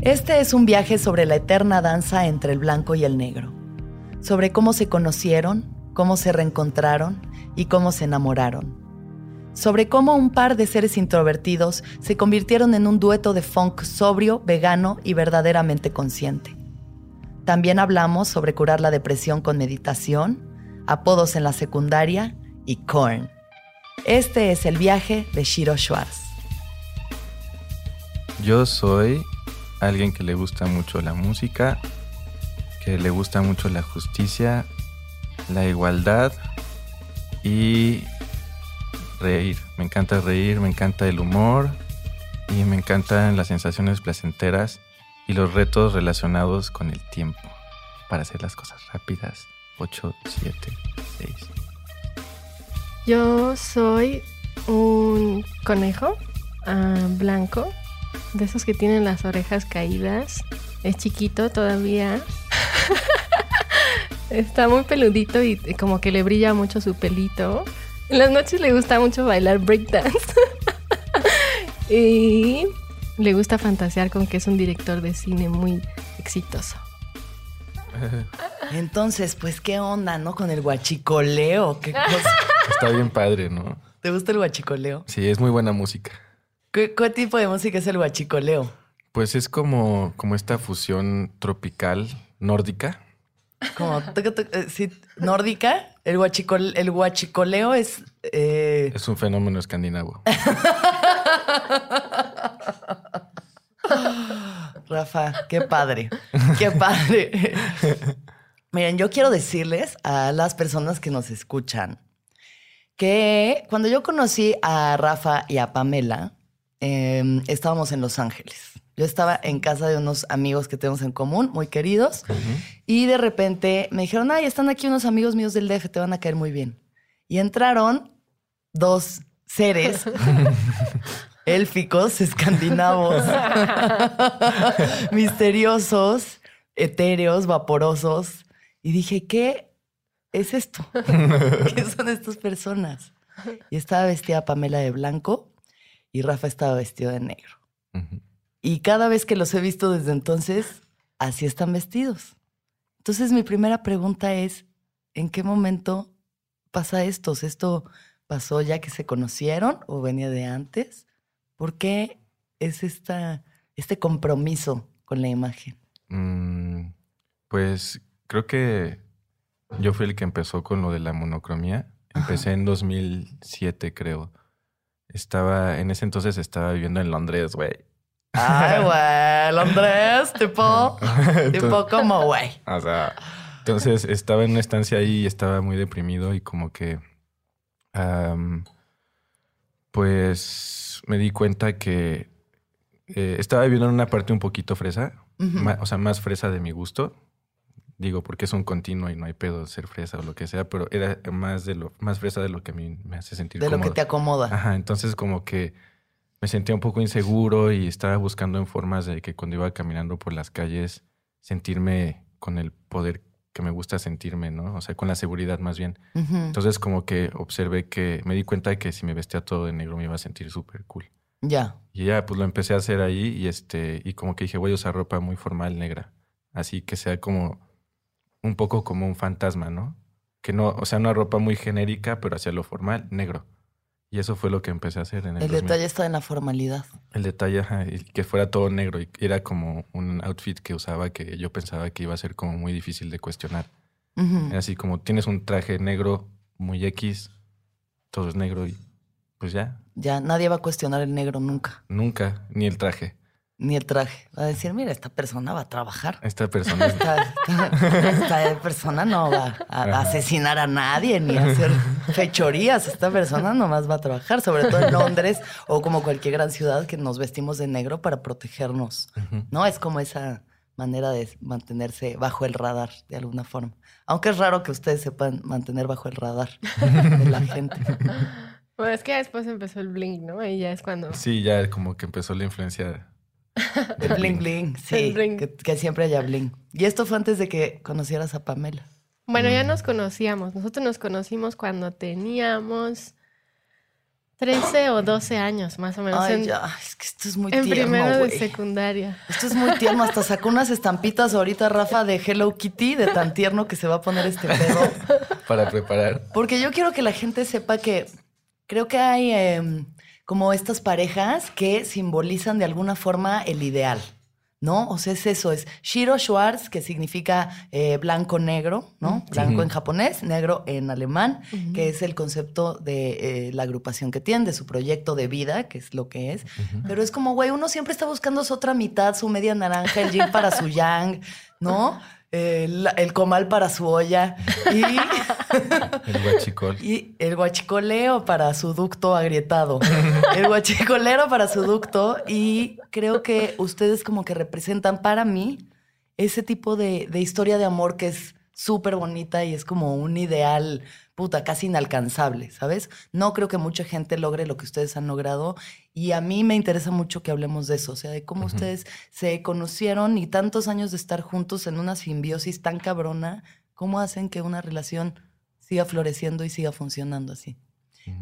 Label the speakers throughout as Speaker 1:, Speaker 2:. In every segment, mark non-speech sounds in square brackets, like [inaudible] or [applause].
Speaker 1: Este es un viaje sobre la eterna danza entre el blanco y el negro, sobre cómo se conocieron, cómo se reencontraron y cómo se enamoraron, sobre cómo un par de seres introvertidos se convirtieron en un dueto de funk sobrio, vegano y verdaderamente consciente. También hablamos sobre curar la depresión con meditación, apodos en la secundaria y corn. Este es el viaje de Shiro Schwartz.
Speaker 2: Yo soy alguien que le gusta mucho la música, que le gusta mucho la justicia, la igualdad y reír. Me encanta reír, me encanta el humor y me encantan las sensaciones placenteras y los retos relacionados con el tiempo para hacer las cosas rápidas. 8, 7, 6.
Speaker 3: Yo soy un conejo uh, blanco de esos que tienen las orejas caídas. Es chiquito todavía. [laughs] Está muy peludito y como que le brilla mucho su pelito. En las noches le gusta mucho bailar breakdance. [laughs] y le gusta fantasear con que es un director de cine muy exitoso.
Speaker 1: Entonces, pues, ¿qué onda, no? Con el guachicoleo. ¿Qué cosa?
Speaker 2: Está bien padre, ¿no?
Speaker 1: ¿Te gusta el guachicoleo?
Speaker 2: Sí, es muy buena música.
Speaker 1: ¿Qué, tipo de música es el guachicoleo?
Speaker 2: Pues es como, como esta fusión tropical nórdica.
Speaker 1: Como eh, nórdica. El, el guachicoleo es. Eh,
Speaker 2: es un fenómeno escandinavo. [laughs]
Speaker 1: Rafa, qué padre. Qué padre. Miren, yo quiero decirles a las personas que nos escuchan que cuando yo conocí a Rafa y a Pamela, Em, estábamos en Los Ángeles. Yo estaba en casa de unos amigos que tenemos en común, muy queridos, y de repente me dijeron, ay, están aquí unos amigos míos del DF, te van a caer muy bien. Y entraron dos seres [laughs] élficos, escandinavos, [laughs] misteriosos, etéreos, vaporosos, y dije, ¿qué es esto? [laughs] ¿Qué son estas personas? Y estaba vestida Pamela de blanco y Rafa estaba vestido de negro. Y cada vez que los he visto desde entonces, así están vestidos. Entonces mi primera pregunta es, ¿en qué momento pasa esto? ¿Esto pasó ya que se conocieron o venía de antes? ¿Por qué es esta, este compromiso con la imagen?
Speaker 2: Mm, pues creo que yo fui el que empezó con lo de la monocromía. Empecé en 2007, creo. Estaba, en ese entonces estaba viviendo en Londres, güey.
Speaker 1: Ay, [laughs] güey, Londres, tipo, [laughs] tipo como, güey.
Speaker 2: O sea, entonces estaba en una estancia ahí y estaba muy deprimido y como que, pues me di cuenta que eh, estaba viviendo en una parte un poquito fresa, o sea, más fresa de mi gusto. Digo, porque es un continuo y no hay pedo ser fresa o lo que sea, pero era más de lo más fresa de lo que a mí me hace sentir
Speaker 1: De lo que te acomoda.
Speaker 2: Ajá, entonces como que me sentía un poco inseguro y estaba buscando en formas de que cuando iba caminando por las calles sentirme con el poder que me gusta sentirme, ¿no? O sea, con la seguridad más bien. Entonces como que observé que me di cuenta de que si me vestía todo de negro me iba a sentir súper cool.
Speaker 1: Ya.
Speaker 2: Y ya, pues lo empecé a hacer ahí y este, y como que dije, voy a usar ropa muy formal negra. Así que sea como un poco como un fantasma, ¿no? Que no, o sea, una ropa muy genérica, pero hacia lo formal, negro. Y eso fue lo que empecé a hacer en el,
Speaker 1: El
Speaker 2: 2000.
Speaker 1: detalle está en la formalidad.
Speaker 2: El detalle, ajá, y que fuera todo negro. Y era como un outfit que usaba que yo pensaba que iba a ser como muy difícil de cuestionar. Así como tienes un traje negro muy X, todo es negro y pues ya,
Speaker 1: Ya nadie va a cuestionar el negro nunca,
Speaker 2: nunca, ni el traje.
Speaker 1: Ni el traje. Va a decir, mira, esta persona va a trabajar.
Speaker 2: Esta persona es
Speaker 1: Esta, esta- esta persona no va a, a asesinar a nadie ni a hacer fechorías. Esta persona nomás va a trabajar, sobre todo en Londres o como cualquier gran ciudad que nos vestimos de negro para protegernos. ¿No? Es como esa manera de mantenerse bajo el radar de alguna forma. Aunque es raro que ustedes sepan mantener bajo el radar de la gente.
Speaker 3: Bueno, es que ya después empezó el bling, ¿no? Y ya es cuando...
Speaker 2: Sí, ya como que empezó la influencia. [laughs]
Speaker 1: El bling bling, sí.
Speaker 3: El bling.
Speaker 1: Que, que siempre haya bling. Y esto fue antes de que conocieras a Pamela.
Speaker 3: Bueno,
Speaker 2: Mm.
Speaker 3: ya nos conocíamos. Nosotros nos conocimos cuando teníamos 13 o 12 años, más o menos.
Speaker 1: Ay,
Speaker 3: en
Speaker 1: ya, es que esto es muy
Speaker 3: en
Speaker 1: tierno,
Speaker 3: primero de
Speaker 1: güey.
Speaker 3: secundaria.
Speaker 1: Esto es muy tierno. Hasta sacó unas estampitas ahorita, Rafa, de Hello Kitty, de tan tierno que se va a poner este pedo.
Speaker 2: Para preparar.
Speaker 1: Porque yo quiero que la gente sepa que creo que hay em, como estas parejas que simbolizan de alguna forma el ideal. ¿No? O sea, es eso, es Shiro Schwartz, que significa eh, blanco-negro, ¿no? Blanco en japonés, negro en alemán, que es el concepto de eh, la agrupación que tiene, de su proyecto de vida, que es lo que es. Pero es como, güey, uno siempre está buscando su otra mitad, su media naranja, el yin para su yang, ¿no? El, el comal para su olla. Y... [laughs]
Speaker 2: El guachicol. [laughs]
Speaker 1: Y el guachicoleo para su ducto agrietado. El guachicolero para su ducto. Y creo que ustedes como que representan para mí ese tipo de, de historia de amor que es súper bonita y es como un ideal, puta, casi inalcanzable, ¿sabes? No creo que mucha gente logre lo que ustedes han logrado. Y a mí me interesa mucho que hablemos de eso, o sea, de cómo ustedes se conocieron y tantos años de estar juntos en una simbiosis tan cabrona, cómo hacen que una relación siga floreciendo y siga funcionando así.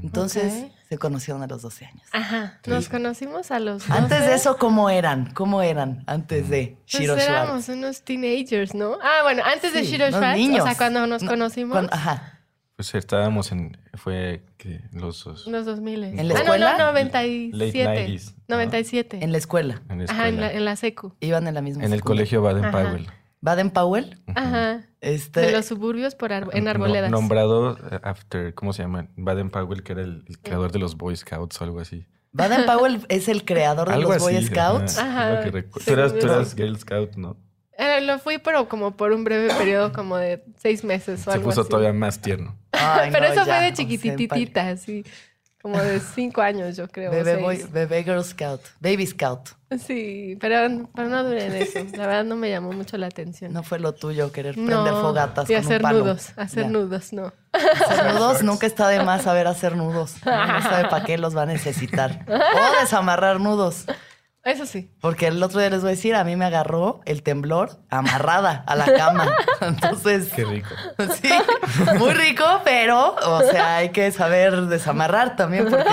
Speaker 1: Entonces,
Speaker 3: Ok.
Speaker 1: se conocieron a los 12 años.
Speaker 3: Ajá. Nos conocimos a los 12.
Speaker 1: Antes de eso, ¿cómo eran? ¿Cómo eran antes de
Speaker 3: Pues
Speaker 1: Shiro
Speaker 3: éramos
Speaker 1: Schwartz?
Speaker 3: unos teenagers, ¿no? Ah, bueno, antes de
Speaker 1: Sí,
Speaker 3: Shiro
Speaker 1: unos
Speaker 3: Schwartz,
Speaker 1: niños.
Speaker 3: o sea, cuando nos
Speaker 1: No,
Speaker 3: conocimos,
Speaker 1: cuando- ajá.
Speaker 2: Pues estábamos en. Fue que los dos.
Speaker 3: los 2000.
Speaker 1: ¿En la
Speaker 3: ah,
Speaker 1: escuela?
Speaker 3: no, no, 97.
Speaker 2: Late 90s, ¿no?
Speaker 3: 97.
Speaker 1: En la escuela.
Speaker 2: En la
Speaker 3: Ajá, en la,
Speaker 2: escuela.
Speaker 3: en la secu.
Speaker 1: Iban en la misma
Speaker 2: En el
Speaker 1: secundaria.
Speaker 2: colegio Baden
Speaker 3: Ajá.
Speaker 2: Powell.
Speaker 1: Baden Powell.
Speaker 3: Ajá.
Speaker 1: Este,
Speaker 3: De los suburbios por Ar- en
Speaker 2: No-
Speaker 3: Arboledas.
Speaker 2: nombrado eh, after, ¿cómo se llama? Baden Powell, que era el, el creador de los Boy Scouts o algo así.
Speaker 1: Baden Powell es el creador de
Speaker 2: algo
Speaker 1: los Boy Scouts.
Speaker 2: ajá,
Speaker 3: Ajá,
Speaker 2: es lo que recu- Tú eras, tú
Speaker 3: seguro.
Speaker 2: eras Girl Scout, ¿no?
Speaker 3: Eh, lo fui, pero como por un breve periodo, como de seis meses o
Speaker 2: Se
Speaker 3: algo
Speaker 2: puso
Speaker 3: así.
Speaker 2: todavía más tierno.
Speaker 1: Ay,
Speaker 3: pero
Speaker 1: no,
Speaker 3: eso
Speaker 1: ya,
Speaker 3: fue de chiquititita, así. Como de cinco años, yo creo.
Speaker 1: Bebé, boy- bebé Girl Scout. Baby Scout.
Speaker 3: Sí, pero, pero no duré en eso. La verdad no me llamó mucho la atención.
Speaker 1: No fue lo tuyo querer
Speaker 3: No,
Speaker 1: prender fogatas
Speaker 3: y
Speaker 1: con
Speaker 3: hacer
Speaker 1: un palo.
Speaker 3: nudos, hacer
Speaker 1: Ya.
Speaker 3: nudos, no.
Speaker 1: Hacer nudos nunca está de más saber hacer nudos. Uno No sabe para qué los va a necesitar. [laughs] O desamarrar nudos.
Speaker 3: Eso sí.
Speaker 1: Porque el otro día les voy a decir, a mí me agarró el temblor amarrada a la cama. [laughs] Entonces,
Speaker 2: Qué rico.
Speaker 1: sí, muy rico, pero, o sea, hay que saber desamarrar también porque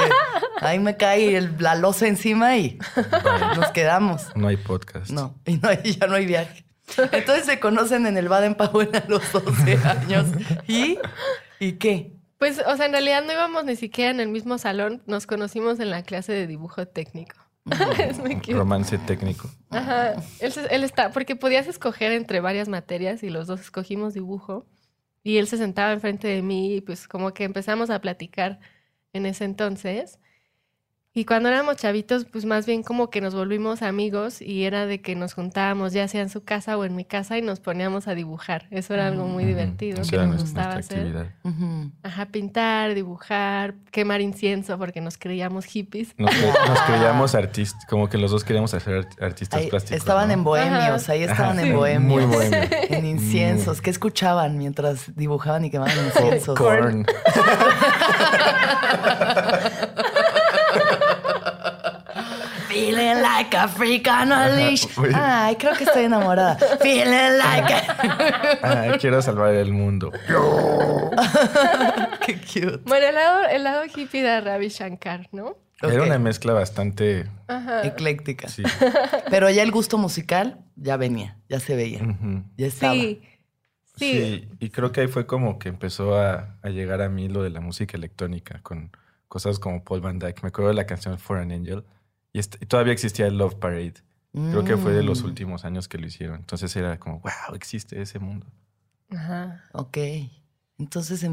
Speaker 1: ahí me cae el- la losa encima y nos quedamos.
Speaker 2: No hay podcast.
Speaker 1: No, y no hay- ya no hay viaje. Entonces se conocen en el Baden Powell a los 12 años. ¿Y, ¿y qué?
Speaker 3: Pues, o sea, en realidad no íbamos ni siquiera en el mismo salón. Nos conocimos en la clase de dibujo técnico. Es muy cute.
Speaker 2: Romance técnico.
Speaker 3: Ajá. Él está, porque podías escoger entre varias materias y los dos escogimos dibujo. Y él se sentaba enfrente de mí y pues como que empezamos a platicar en ese entonces. Y cuando éramos chavitos, pues más bien como que nos volvimos amigos y era de que nos juntábamos ya sea en su casa o en mi casa y nos poníamos a dibujar. Eso era algo muy divertido
Speaker 2: Esa
Speaker 3: que
Speaker 2: era
Speaker 3: nos gustaba hacer. Ajá, pintar, dibujar, quemar incienso porque nos creíamos hippies.
Speaker 2: Nos, cre- [laughs] nos creíamos artistas, como que los dos queríamos ser art- artistas
Speaker 1: Ahí
Speaker 2: plásticos.
Speaker 1: estaban
Speaker 2: ¿no?
Speaker 1: en bohemios,
Speaker 3: Ajá.
Speaker 1: ahí estaban
Speaker 2: Ajá,
Speaker 1: en
Speaker 2: sí,
Speaker 1: bohemios.
Speaker 2: Muy bohemio. [laughs]
Speaker 1: En inciensos. ¿Qué escuchaban mientras dibujaban y quemaban inciensos? [laughs]
Speaker 2: Corn.
Speaker 1: Feeling like a freak on a leash. Ay, creo que estoy enamorada. Feeling like a... [laughs]
Speaker 2: Ah, quiero salvar el mundo. [laughs]
Speaker 1: Qué cute.
Speaker 3: Bueno, el lado, el lado hippie de Ravi Shankar, ¿no?
Speaker 2: Era una mezcla bastante.
Speaker 1: Ecléctica.
Speaker 2: Sí.
Speaker 1: Pero ya el gusto musical ya venía, ya se veía, ya estaba.
Speaker 3: Sí. Sí.
Speaker 2: Sí, y creo que ahí fue como que empezó a, a llegar a mí lo de la música electrónica con cosas como Paul Van Dyke. Me acuerdo de la canción For an Angel y, est- y todavía existía el Love Parade. Creo que fue de los
Speaker 1: Mm,
Speaker 2: últimos años que lo hicieron. Entonces era como, wow, existe ese mundo.
Speaker 3: Ajá.
Speaker 1: Ok. Entonces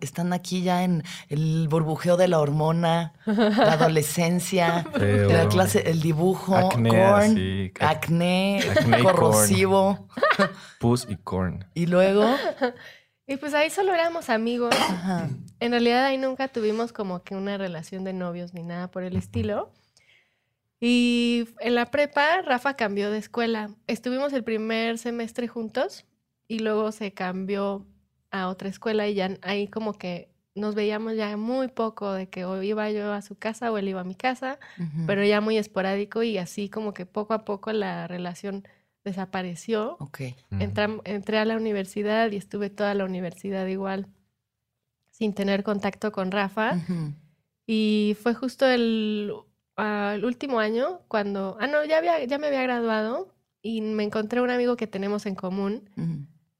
Speaker 1: están aquí ya en el burbujeo de la hormona, la adolescencia, [laughs]
Speaker 2: Feo.
Speaker 1: la clase, el dibujo,
Speaker 2: Acné,
Speaker 1: corn, acné,
Speaker 2: acné
Speaker 1: corrosivo. [laughs]
Speaker 2: Puss y Corn.
Speaker 1: Y luego, [laughs]
Speaker 3: Y pues ahí solo éramos amigos.
Speaker 1: ajá,
Speaker 3: En realidad ahí nunca tuvimos como que una relación de novios ni nada por el estilo. Y en la prepa, Rafa cambió de escuela. Estuvimos el primer semestre juntos y luego se cambió a otra escuela y ya ahí como que nos veíamos ya muy poco de que o iba yo a su casa o él iba a mi casa, pero ya muy esporádico y así como que poco a poco la relación desapareció.
Speaker 1: ok.
Speaker 3: Entram- entré a la universidad y estuve toda la universidad igual sin tener contacto con Rafa. Y fue justo el, el último año cuando, ah, no, ya, había, ya me había graduado y me encontré un amigo que tenemos en común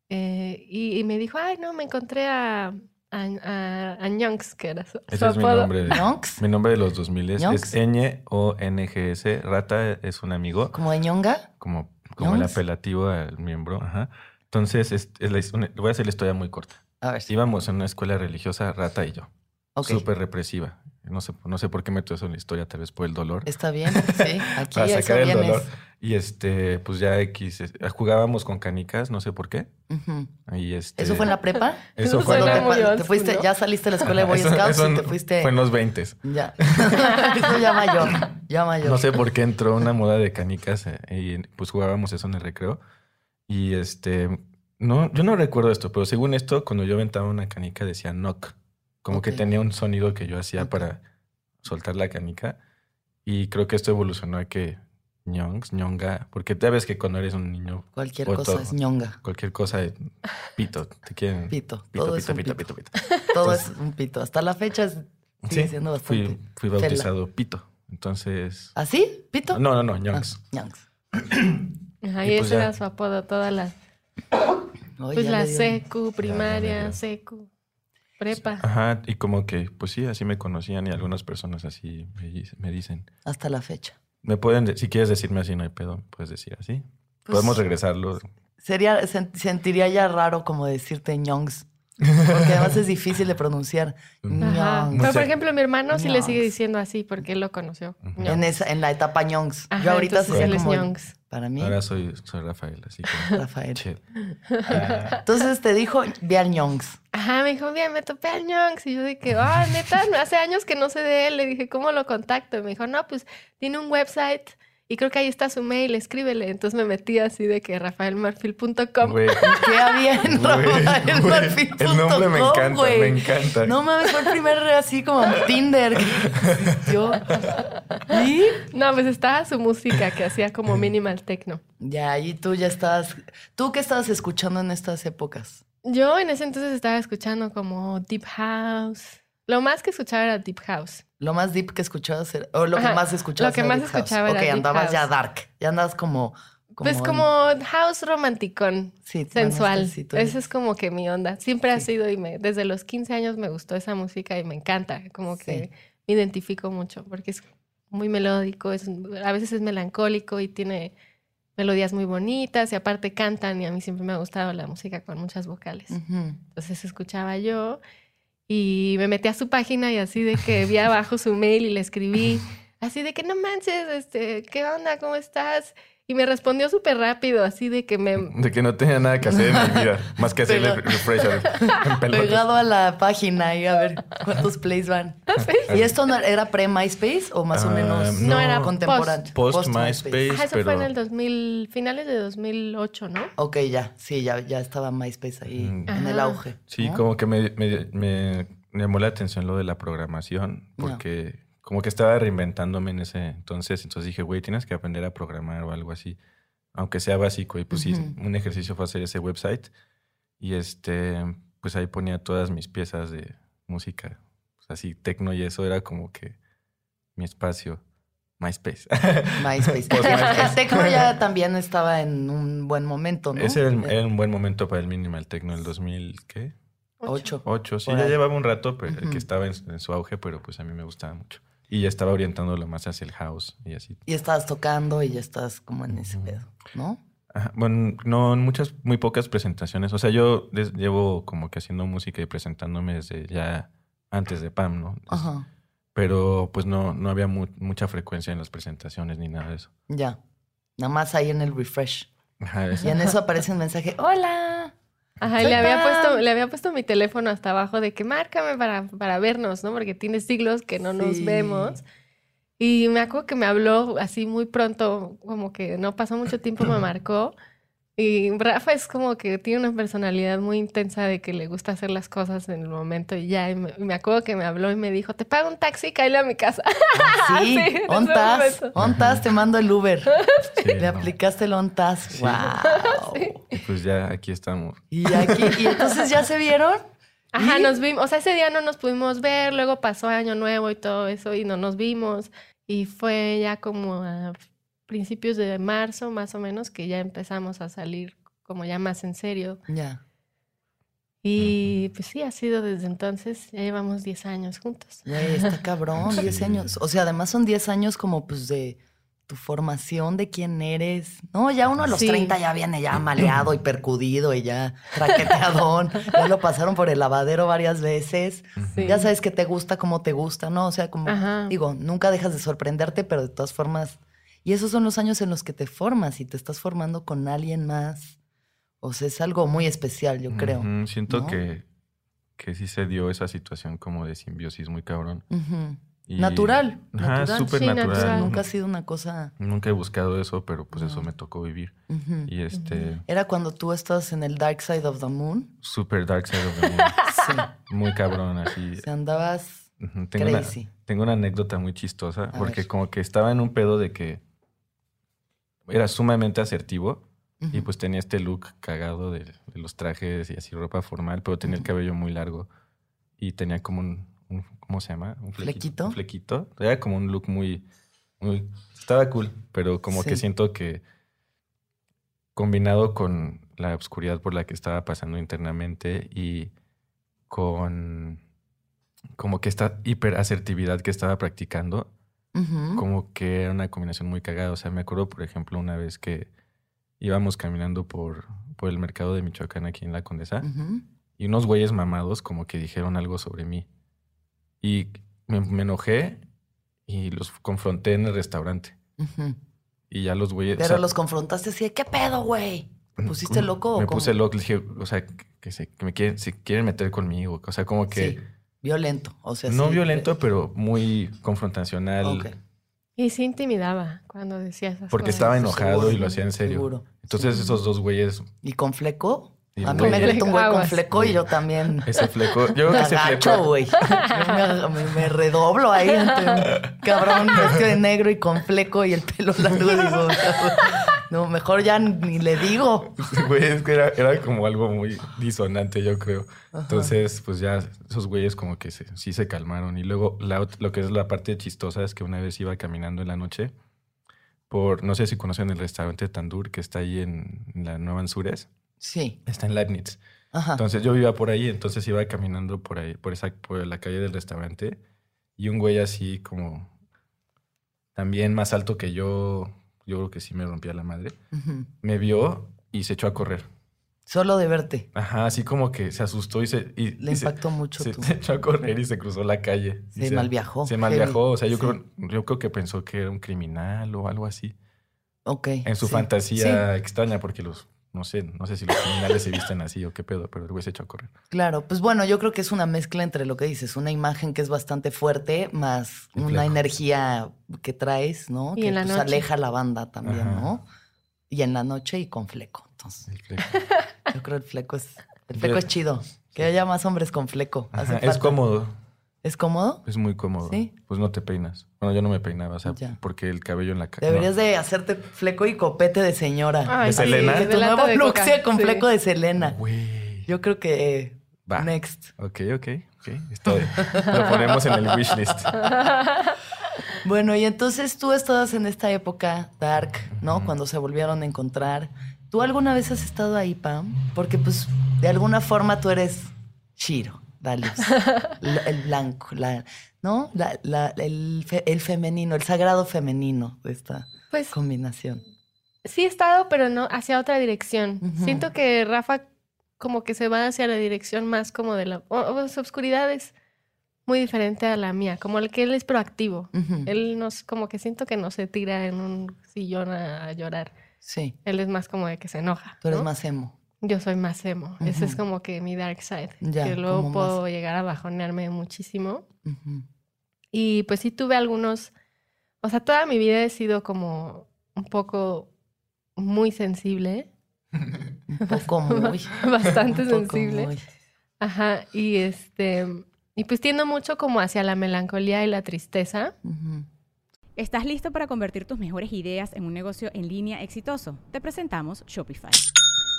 Speaker 3: eh, y, y me dijo, ay, no, me encontré a, a, a, a Ñonks, que era su, su
Speaker 2: Ese es mi nombre. De, mi nombre de los 2000 es, es Ñ o NGS. Rata es un amigo,
Speaker 1: ¿Como de ñonga?
Speaker 2: como, como el apelativo al miembro. Ajá. Entonces, es, es la voy a hacer la historia muy corta.
Speaker 1: A ver.
Speaker 2: Íbamos en una escuela religiosa, Rata y yo.
Speaker 1: Ok.
Speaker 2: Súper represiva. No sé, no sé por qué meto eso en la historia, tal vez por el dolor.
Speaker 1: Está bien, sí. [laughs] Aquí
Speaker 2: para sacar el dolor. Y este, pues ya X, jugábamos con canicas, no sé por qué. Y este,
Speaker 1: ¿Eso fue en la prepa?
Speaker 2: Eso
Speaker 3: Eso
Speaker 2: fue en la
Speaker 1: te,
Speaker 3: muy
Speaker 1: pa-
Speaker 3: old
Speaker 1: te fuiste,
Speaker 3: school, ¿no?
Speaker 1: ya saliste de la escuela de Boy
Speaker 2: Eso-
Speaker 1: Scouts
Speaker 2: eso
Speaker 1: y te fuiste.
Speaker 2: Fue en los 20
Speaker 1: Ya. [laughs] eso ya mayor. Ya mayor.
Speaker 2: No sé por qué entró una moda de canicas eh, y pues jugábamos eso en el recreo. Y este, no, yo no recuerdo esto, pero según esto, cuando yo aventaba una canica decía knock. Como que tenía un sonido que yo hacía para soltar la canica. Y creo que esto evolucionó a que ñongs, ñonga, porque te ves que cuando eres un niño,
Speaker 1: Cualquier cosa
Speaker 2: todo.
Speaker 1: es ñonga.
Speaker 2: cualquier cosa, es pito, te quieren.
Speaker 1: Pito.
Speaker 2: Pito,
Speaker 1: todo
Speaker 2: pito, pito,
Speaker 1: pito.
Speaker 2: pito, pito. [laughs]
Speaker 1: Todo
Speaker 2: Entonces-
Speaker 1: es un pito. Hasta la fecha es- sigue
Speaker 2: Sí,
Speaker 1: siendo bastante.
Speaker 2: fui, fui bautizado pito. Entonces.
Speaker 1: ¿Así? ¿Pito?
Speaker 2: No, no, no,
Speaker 1: Ah,
Speaker 2: ñongs.
Speaker 1: ñongs.
Speaker 3: Ajá,
Speaker 2: Y
Speaker 3: y,
Speaker 2: pues
Speaker 3: ese
Speaker 2: ya.
Speaker 3: era su apodo, toda la, pues la
Speaker 1: le dio-
Speaker 3: secu, primaria, secu, prepa.
Speaker 2: Ajá, y como que, pues sí, así me conocían y algunas personas así me, dic- me dicen.
Speaker 1: Hasta la fecha.
Speaker 2: Me pueden, de- si quieres decirme así, no hay pedo, puedes decir así.
Speaker 1: Pues-
Speaker 2: Podemos regresarlo.
Speaker 1: Sería, sen- sentiría ya raro como decirte ñongs. Porque además es difícil de pronunciar.
Speaker 3: Ajá. Pero por ejemplo, mi hermano sí le sigue diciendo así porque él lo conoció.
Speaker 1: En, esa, en la etapa ñongs.
Speaker 3: Ajá,
Speaker 1: Yo ahorita sería
Speaker 3: él es
Speaker 1: como...
Speaker 3: Ñongs.
Speaker 1: Para mí,
Speaker 2: Ahora soy, soy Rafael, así que. [laughs]
Speaker 1: Rafael.
Speaker 2: chill. [laughs]
Speaker 1: Entonces te dijo, ve al ñongs.
Speaker 3: Ajá, me dijo, bien, me topé al Ñongs. Y yo dije, ah, neta, no, hace años que no sé de él. Le dije, ¿cómo lo contacto? Y me dijo, no, pues tiene un website y creo que ahí está su mail, escríbele. Entonces me metí así de que rafaelmarfil.com.
Speaker 1: ¿Qué había en rafaelmarfil.com,
Speaker 2: El nombre me encanta, me encanta.
Speaker 1: No mames, fue el primer así como Tinder que existió. ¿Y?
Speaker 3: No, pues estaba su música que hacía como minimal techno.
Speaker 1: Ya, ahí tú ya estabas... ¿Tú qué estabas escuchando en estas épocas?
Speaker 3: Yo en ese entonces estaba escuchando como Deep House. Lo más que escuchaba era Deep House.
Speaker 1: Lo más deep que escuchabas era- o lo que más escuchabas
Speaker 3: lo que
Speaker 1: era
Speaker 3: más
Speaker 1: Deep House.
Speaker 3: escuchaba era
Speaker 1: Ok,
Speaker 3: Deep
Speaker 1: andabas ya dark. Ya andabas como...
Speaker 3: pues
Speaker 1: en-
Speaker 3: como house romanticón,
Speaker 1: Sí,
Speaker 3: sensual.
Speaker 1: es que sí,
Speaker 3: Esa es como que mi onda. Siempre ha
Speaker 1: Sí.
Speaker 3: sido y me, desde los 15 años me gustó esa música y me encanta. Como que me identifico mucho porque es muy melódico, es, a veces es melancólico y tiene melodías muy bonitas y aparte cantan y a mí siempre me ha gustado la música con muchas vocales. Entonces escuchaba yo y me metí a su página y así de que vi abajo su mail y le escribí [laughs] así de que no manches, este, ¿qué onda? ¿Cómo estás? Y me respondió súper rápido, así de que me... [laughs]
Speaker 2: De que no tenía nada que hacer en mi vida, más que hacerle
Speaker 1: Pegado.
Speaker 2: refresh al- en [laughs] pelotas.
Speaker 1: Pegado a la página y a ver cuántos plays van. [laughs] ¿Y esto no era pre-MySpace o más o
Speaker 2: Ah,
Speaker 1: menos
Speaker 3: No, era
Speaker 1: contemporáneo?
Speaker 2: Post MySpace.
Speaker 3: Ah, eso
Speaker 2: pero-
Speaker 3: fue en el 2000, finales de 2008, ¿no?
Speaker 1: Ok, ya, sí, ya, ya estaba MySpace ahí
Speaker 2: Mm.
Speaker 1: en el
Speaker 3: Ajá.
Speaker 1: auge.
Speaker 2: Sí,
Speaker 1: ¿no?
Speaker 2: como que me, me- me llamó la atención lo de la programación, porque como que estaba reinventándome en ese entonces. Entonces dije, güey, tienes que aprender a programar o algo así. Aunque sea básico. Y pues sí,
Speaker 1: Ujú.
Speaker 2: un ejercicio fue hacer ese website. Y este, pues ahí ponía todas mis piezas de música. Pues así, tecno y eso era como que mi espacio. MySpace. [laughs]
Speaker 1: MySpace. [laughs]
Speaker 2: MySpace.
Speaker 1: El tecno ya también estaba en un buen momento, ¿no?
Speaker 2: Ese era, el- era un buen momento para el minimal techno, el 2000, ¿qué?
Speaker 1: Ocho.
Speaker 2: Ocho, sí,
Speaker 1: Por
Speaker 2: ya
Speaker 1: ahí.
Speaker 2: llevaba un rato pero,
Speaker 1: Ujú.
Speaker 2: que estaba en, en su auge, pero pues a mí me gustaba mucho. Y ya estaba orientándolo más hacia el house y así.
Speaker 1: Y estabas tocando y ya estás como en ese pedo, ¿no?
Speaker 2: Ajá, Bueno, no, en muchas, muy pocas presentaciones. O sea, yo llevo como que haciendo música y presentándome desde ya antes de PAM, ¿no?
Speaker 1: Ajá.
Speaker 2: Pero pues no, no había mu- mucha frecuencia en las presentaciones ni nada de eso.
Speaker 1: Ya. Nada más ahí en el refresh.
Speaker 2: Ajá,
Speaker 1: Y en [laughs] eso aparece un mensaje, hola.
Speaker 3: Ajá, y le había, puesto, le había puesto mi teléfono hasta abajo de que márcame para, para vernos, ¿no? Porque tiene siglos que no nos vemos. Y me acuerdo que me habló así muy pronto, como que no pasó mucho tiempo, me marcó. Y Rafa es como que tiene una personalidad muy intensa de que le gusta hacer las cosas en el momento y ya. Y me, me acuerdo que me habló y me dijo, te pago un taxi, cállate a mi casa.
Speaker 1: Ah, [laughs] sí,
Speaker 3: Sí,
Speaker 1: ontas, te mando el Uber. [laughs]
Speaker 2: sí,
Speaker 1: Le
Speaker 2: no.
Speaker 1: aplicaste el ontas.
Speaker 2: Sí.
Speaker 1: Wow. [laughs]
Speaker 2: Y pues ya aquí estamos.
Speaker 1: Y aquí, y entonces ya se vieron.
Speaker 3: Ajá,
Speaker 1: ¿Y?
Speaker 3: nos vimos, o sea, ese día no nos pudimos ver, luego pasó Año Nuevo y todo eso y no nos vimos y fue ya como a principios de marzo más o menos que ya empezamos a salir como ya más en serio
Speaker 1: Ya.
Speaker 3: y pues sí, ha sido desde entonces, ya llevamos 10 años juntos.
Speaker 1: Ya está [laughs] cabrón, 10
Speaker 2: Sí.
Speaker 1: años. O sea, además son 10 años como pues de tu formación, de quién eres. No, ya uno a los
Speaker 3: Sí.
Speaker 1: 30 ya viene ya maleado y percudido y ya traqueteadón. [laughs] ya lo pasaron por el lavadero varias veces.
Speaker 3: Sí.
Speaker 1: Ya sabes que te gusta como te gusta, ¿no? O sea, como
Speaker 3: Ajá.
Speaker 1: digo, nunca dejas de sorprenderte, pero de todas formas. Y esos son los años en los que te formas y te estás formando con alguien más. O sea, es algo muy especial, yo creo.
Speaker 2: Siento
Speaker 1: ¿no?
Speaker 2: que, que sí se dio esa situación como de simbiosis muy cabrón. Y-
Speaker 1: Natural,
Speaker 2: Ajá,
Speaker 1: natural.
Speaker 2: súper
Speaker 3: Sí,
Speaker 2: natural.
Speaker 3: natural.
Speaker 1: Nunca ha sido una cosa.
Speaker 2: Nunca he buscado eso, pero pues eso me tocó vivir. Y este,
Speaker 1: Era cuando tú estabas en el Dark Side of the Moon.
Speaker 2: super dark side of the moon. [laughs]
Speaker 1: Sí.
Speaker 2: muy cabrón, así.
Speaker 1: o sea, andabas
Speaker 2: una,
Speaker 1: crazy.
Speaker 2: tengo una anécdota muy chistosa,
Speaker 1: A
Speaker 2: porque
Speaker 1: ver.
Speaker 2: como que estaba en un pedo de que era sumamente asertivo y pues tenía este look cagado de, de los trajes y así ropa formal, pero tenía el cabello muy largo y tenía como un, un- ¿cómo se llama? Un
Speaker 1: ¿Flequito?
Speaker 2: Un flequito. Era como un look muy, muy, estaba cool, pero como que siento que combinado con la obscuridad por la que estaba pasando internamente y con como que esta hiperasertividad que estaba practicando, Como que era una combinación muy cagada. O sea, me acuerdo, por ejemplo, una vez que íbamos caminando por, por el mercado de Michoacán aquí en La Condesa y unos güeyes mamados como que dijeron algo sobre mí. Y me, me enojé y los confronté en el restaurante. Y ya los güeyes... o
Speaker 1: Pero
Speaker 2: sea,
Speaker 1: los confrontaste así de, ¿qué pedo, güey? ¿Te pusiste loco o
Speaker 2: Me
Speaker 1: cómo?
Speaker 2: puse loco. Le dije, o sea, que, se, que me quieren, se quieren meter conmigo. O sea, como que...
Speaker 1: Sí, violento. O sea,
Speaker 2: no
Speaker 1: sí,
Speaker 2: violento, pero muy confrontacional.
Speaker 1: Ok.
Speaker 3: Y sí intimidaba cuando decía esas
Speaker 2: Porque
Speaker 3: cosas.
Speaker 2: estaba enojado
Speaker 1: Seguro,
Speaker 2: y lo hacía en serio.
Speaker 1: seguro.
Speaker 2: Entonces esos dos güeyes,
Speaker 1: ¿Y con fleco?
Speaker 2: Y
Speaker 1: a mí
Speaker 2: güey.
Speaker 1: me grita un güey con fleco y yo también. [laughs]
Speaker 2: ese fleco, yo creo
Speaker 1: Me
Speaker 2: que ese fleco,
Speaker 1: güey. [laughs] Me, me- me redoblo ahí ante un cabrón vestido de negro y con fleco y el pelo largo. Digo, no, mejor ya ni le digo. [laughs]
Speaker 2: güey, es que era, era como algo muy disonante, yo creo. Entonces, pues ya esos güeyes como que se- sí se calmaron. Y luego la lo que es la parte chistosa es que una vez iba caminando en la noche por, no sé si conocen el restaurante Tandur que está ahí en, en la Nueva Anzures.
Speaker 1: Sí.
Speaker 2: Está en Leibniz.
Speaker 1: Ajá.
Speaker 2: Entonces yo vivía por ahí, entonces iba caminando por ahí, por esa, por la calle del restaurante, y un güey así como también más alto que yo, yo creo que sí me rompía la madre, me vio y se echó a correr.
Speaker 1: Solo de verte.
Speaker 2: Ajá, así como que se asustó y se y,
Speaker 1: Le
Speaker 2: y se-
Speaker 1: impactó [laughs] mucho
Speaker 2: se,
Speaker 1: tu.
Speaker 2: se echó a correr y se cruzó la calle. Y
Speaker 1: Se malviajó,
Speaker 2: Se malviajó, o sea, yo
Speaker 1: Sí.
Speaker 2: creo yo creo que pensó que era un criminal o algo así.
Speaker 1: Ok.
Speaker 2: En su
Speaker 1: sí.
Speaker 2: fantasía extraña porque los no sé, no sé si los criminales se visten así o qué pedo, pero el güey se echó a correr.
Speaker 1: Claro. Pues bueno, yo creo que es una mezcla entre lo que dices, una imagen que es bastante fuerte, más
Speaker 2: El
Speaker 1: una
Speaker 2: fleco.
Speaker 1: energía que traes, ¿no?
Speaker 3: Y
Speaker 1: que
Speaker 3: en la
Speaker 1: pues,
Speaker 3: noche.
Speaker 1: aleja a la banda también,
Speaker 2: Ajá.
Speaker 1: ¿no? Y en la noche y con fleco. Entonces,
Speaker 2: El fleco.
Speaker 1: yo creo el fleco es. El fleco
Speaker 2: Yo-
Speaker 1: es chido. Que haya más hombres con fleco. Hace
Speaker 2: Ajá, es cómodo.
Speaker 1: ¿Es cómodo?
Speaker 2: Es muy cómodo.
Speaker 1: ¿Sí?
Speaker 2: Pues no te peinas. Bueno, yo no me peinaba, o sea,
Speaker 1: Ya.
Speaker 2: porque el cabello en la cara.
Speaker 1: Deberías de hacerte fleco y copete de señora.
Speaker 3: Ay,
Speaker 2: ¿De
Speaker 3: sí,
Speaker 2: Selena?
Speaker 1: que tu nuevo look sea con
Speaker 3: Sí.
Speaker 1: fleco de Selena.
Speaker 2: Güey.
Speaker 1: Yo creo que
Speaker 2: Va.
Speaker 1: next.
Speaker 2: Ok, ok, ok. Estoy. Lo ponemos en el wishlist. [laughs]
Speaker 1: Bueno, y entonces tú estabas en esta época dark, ¿no? Cuando se volvieron a encontrar. ¿Tú alguna vez has estado ahí, Pam? Porque pues de alguna forma tú eres Shiro, La- [laughs] el blanco, la, ¿no? La- la- el, fe- el femenino, el sagrado femenino de esta
Speaker 3: Pues
Speaker 1: combinación.
Speaker 3: sí he estado, pero no hacia otra dirección. Siento que Rafa como que se va hacia la dirección más como de la... O, o su oscuridad es muy diferente a la mía, como el que él es proactivo. Él nos, como que siento que no se tira en un sillón a, a llorar.
Speaker 1: Sí,
Speaker 3: Él es más como de que se enoja.
Speaker 1: tú eres
Speaker 3: ¿no?
Speaker 1: más emo.
Speaker 3: Yo soy más emo. Ese es como que mi dark side.
Speaker 1: Ya,
Speaker 3: que luego puedo llegar a bajonearme muchísimo. Y pues sí tuve algunos, o sea, toda mi vida he sido como un poco muy sensible,
Speaker 1: Un poco [laughs] muy.
Speaker 3: bastante [laughs]
Speaker 1: un poco
Speaker 3: sensible.
Speaker 1: muy.
Speaker 3: Ajá, y este, y pues tiendo mucho como hacia la melancolía y la tristeza.
Speaker 4: ¿Estás listo para convertir tus mejores ideas en un negocio en línea exitoso? Te presentamos Shopify.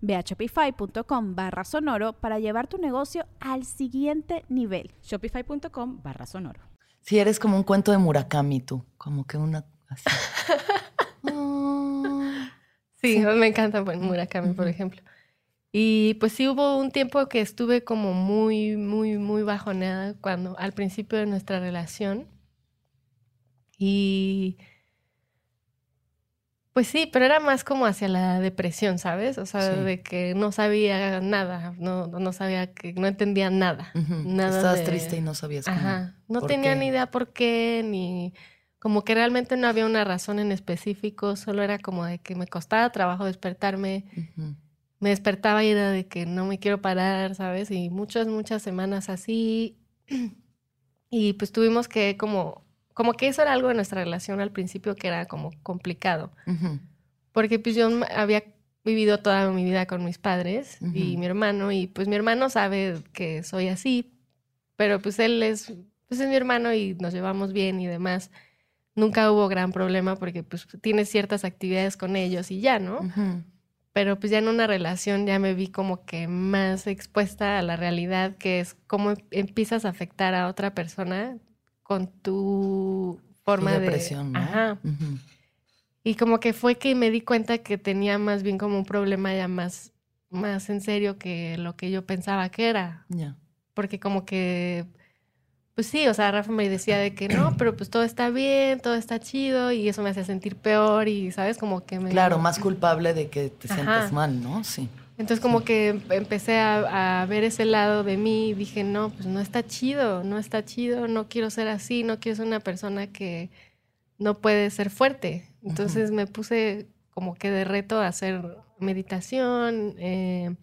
Speaker 5: Ve a shopify.com barra sonoro para llevar tu negocio al siguiente nivel.
Speaker 4: Shopify.com barra sonoro.
Speaker 1: Sí, eres como un cuento de Murakami tú, como que una así. [laughs] Ah,
Speaker 3: Sí, me encanta bueno, Murakami, por ejemplo. Y pues sí hubo un tiempo que estuve como muy, muy, muy bajoneada cuando, al principio de nuestra relación. Y pues sí, pero era más como hacia la depresión, ¿sabes? O sea,
Speaker 1: Sí.
Speaker 3: de que no sabía nada, no, no sabía que, no entendía nada. Nada
Speaker 1: Estabas
Speaker 3: de-
Speaker 1: triste y no sabías cómo.
Speaker 3: Ajá. No tenía
Speaker 1: qué.
Speaker 3: ni idea por qué, ni como que realmente no había una razón en específico, solo era como de que me costaba trabajo despertarme, me despertaba y era de que no me quiero parar, ¿sabes? Y muchas, muchas semanas así. [clears throat] Y pues tuvimos que como, como que eso era algo de nuestra relación al principio que era como complicado, porque pues yo había vivido toda mi vida con mis padres y mi hermano, y pues mi hermano sabe que soy así, pero pues él es, pues es mi hermano y nos llevamos bien y demás. Nunca hubo gran problema porque pues tienes ciertas actividades con ellos y ya, ¿no? Pero pues ya en una relación ya me vi como que más expuesta a la realidad, que es cómo em- empiezas a afectar a otra persona con tu forma
Speaker 1: Tu
Speaker 3: de...
Speaker 1: depresión, ¿no?
Speaker 3: Ajá. Y como que fue que me di cuenta que tenía más bien como un problema ya más, más en serio que lo que yo pensaba que era.
Speaker 1: Ya.
Speaker 3: Porque como que, pues sí, o sea, Rafa me decía de que no, [clears throat] pero pues todo está bien, todo está chido y eso me hacía sentir peor y, ¿sabes? Como que me...
Speaker 1: Claro, más culpable de que te
Speaker 3: Ajá.
Speaker 1: sientas mal, ¿no? Sí.
Speaker 3: Entonces como que empecé a, a ver ese lado de mí y dije, no, pues no está chido, no está chido, no quiero ser así, no quiero ser una persona que no puede ser fuerte. Entonces me puse como que de reto a hacer meditación. eh,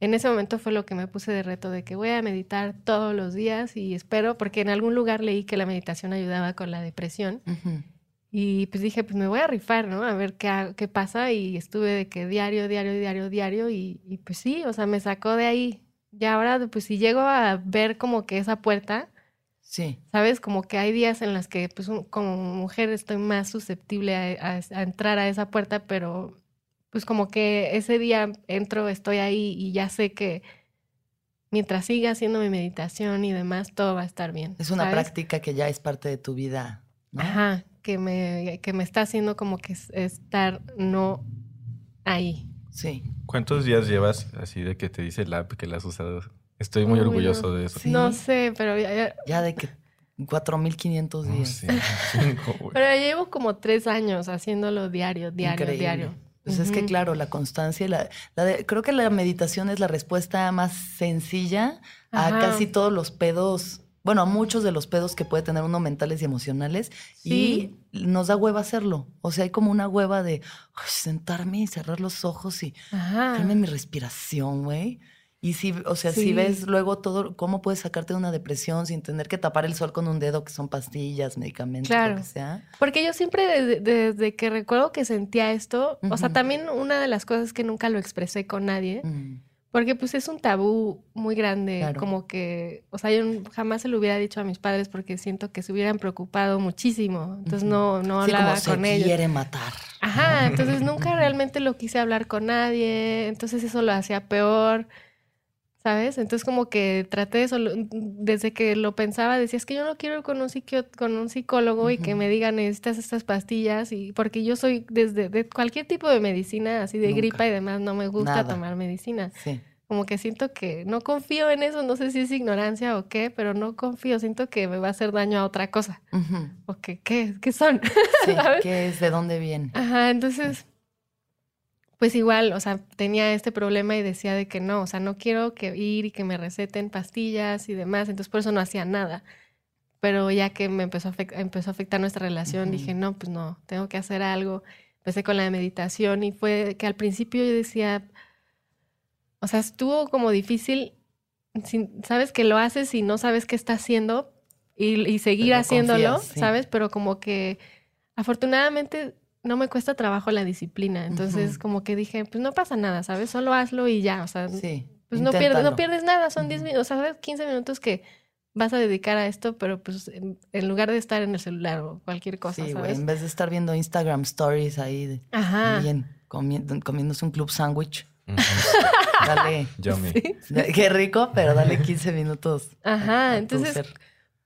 Speaker 3: en ese momento fue lo que me puse de reto de que voy a meditar todos los días y espero, porque en algún lugar leí que la meditación ayudaba con la depresión.
Speaker 1: Ujú.
Speaker 3: Y pues dije, pues me voy a rifar, ¿no? A ver qué, qué pasa. Y estuve de que diario, diario, diario, diario. Y, y pues sí, o sea, me sacó de ahí. Y ahora, pues si llego a ver como que esa puerta,
Speaker 1: Sí.
Speaker 3: ¿sabes? Como que hay días en las que, pues como mujer estoy más susceptible a, a- a entrar a esa puerta, pero pues como que ese día entro, estoy ahí y ya sé que mientras siga haciendo mi meditación y demás, todo va a estar bien.
Speaker 1: Es una
Speaker 3: ¿sabes?
Speaker 1: práctica que ya es parte de tu vida, ¿no?
Speaker 3: Ajá, que me, que me está haciendo como que es- estar no ahí.
Speaker 1: Sí.
Speaker 2: ¿Cuántos días llevas así de que te dice la app que la has usado Estoy muy
Speaker 3: Uy,
Speaker 2: orgulloso
Speaker 3: no.
Speaker 2: de eso.
Speaker 1: Sí.
Speaker 3: No sé, pero ya, ya-
Speaker 1: Ya de que 4.500 [laughs]
Speaker 2: No
Speaker 1: días.
Speaker 2: sé, cinco,
Speaker 3: pero ya llevo como tres años haciéndolo diario, diario,
Speaker 1: Increíble.
Speaker 3: diario.
Speaker 1: Pues es que claro, la constancia la, la de- creo que la meditación es la respuesta más sencilla a
Speaker 3: Ajá.
Speaker 1: casi todos los pedos, bueno, a muchos de los pedos que puede tener uno mentales y emocionales
Speaker 3: Sí.
Speaker 1: y nos da hueva hacerlo. O sea, hay como una hueva de sentarme y cerrar los ojos y en mi respiración, güey. Y si, o sea, si ves luego todo, cómo puedes sacarte de una depresión sin tener que tapar el sol con un dedo, que son pastillas, medicamentos,
Speaker 3: Claro.
Speaker 1: lo que sea.
Speaker 3: Porque yo siempre, desde, desde que recuerdo que sentía esto, o sea, también una de las cosas es que nunca lo expresé con nadie,
Speaker 1: Mm,
Speaker 3: porque pues es un tabú muy grande,
Speaker 1: Claro.
Speaker 3: como que, o sea, yo jamás se lo hubiera dicho a mis padres porque siento que se hubieran preocupado muchísimo, entonces no, no
Speaker 1: sí,
Speaker 3: hablaba
Speaker 1: como se
Speaker 3: con ellos.
Speaker 1: quiere matar.
Speaker 3: Ajá, entonces nunca [laughs] realmente lo quise hablar con nadie, entonces eso lo hacía peor, ¿sabes? Entonces como que traté de solo, desde que lo pensaba, decía, es que yo no quiero ir con un psiquio- con un psicólogo y que me digan, necesitas estas pastillas, y porque yo soy desde de cualquier tipo de medicina, así de
Speaker 1: Nunca.
Speaker 3: gripa y demás, no me gusta
Speaker 1: Nada.
Speaker 3: tomar medicina.
Speaker 1: Sí.
Speaker 3: Como que siento que no confío en eso, no sé si es ignorancia o qué, pero no confío, siento que me va a hacer daño a otra cosa.
Speaker 1: Ujú.
Speaker 3: ¿O que, qué, qué son?
Speaker 1: Sí. [laughs] ¿qué es? ¿De dónde viene?
Speaker 3: Ajá, entonces, pues igual, o sea, tenía este problema y decía de que no, o sea, no quiero que ir y que me receten pastillas y demás, entonces por eso no hacía nada. Pero ya que me empezó a, afec- empezó a afectar nuestra relación, dije, no, pues no, tengo que hacer algo. Empecé con la meditación y fue que al principio yo decía, o sea, estuvo como difícil, sin- sabes que lo haces y no sabes qué está haciendo y, y seguir
Speaker 1: Pero
Speaker 3: haciéndolo,
Speaker 1: confías, sí.
Speaker 3: ¿sabes? Pero como que afortunadamente no me cuesta trabajo la disciplina, entonces como que dije, pues no pasa nada, ¿sabes? Solo hazlo y ya, o sea,
Speaker 1: Sí.
Speaker 3: pues no pierdes, no pierdes nada, son 10
Speaker 1: Ujú.
Speaker 3: minutos, o sea, ¿sabes? 15 minutos que vas a dedicar a esto, pero pues en, en lugar de estar en el celular o cualquier cosa,
Speaker 1: Sí, güey.
Speaker 3: ¿sabes?
Speaker 1: En vez de estar viendo Instagram stories ahí, de,
Speaker 3: Ajá.
Speaker 1: bien, comiendo, comiéndose un club sándwich.
Speaker 2: Ujú. [laughs]
Speaker 1: Dale.
Speaker 2: Yummy.
Speaker 1: Qué rico, pero dale 15 minutos.
Speaker 3: Ajá,
Speaker 1: a
Speaker 3: entonces
Speaker 1: ser.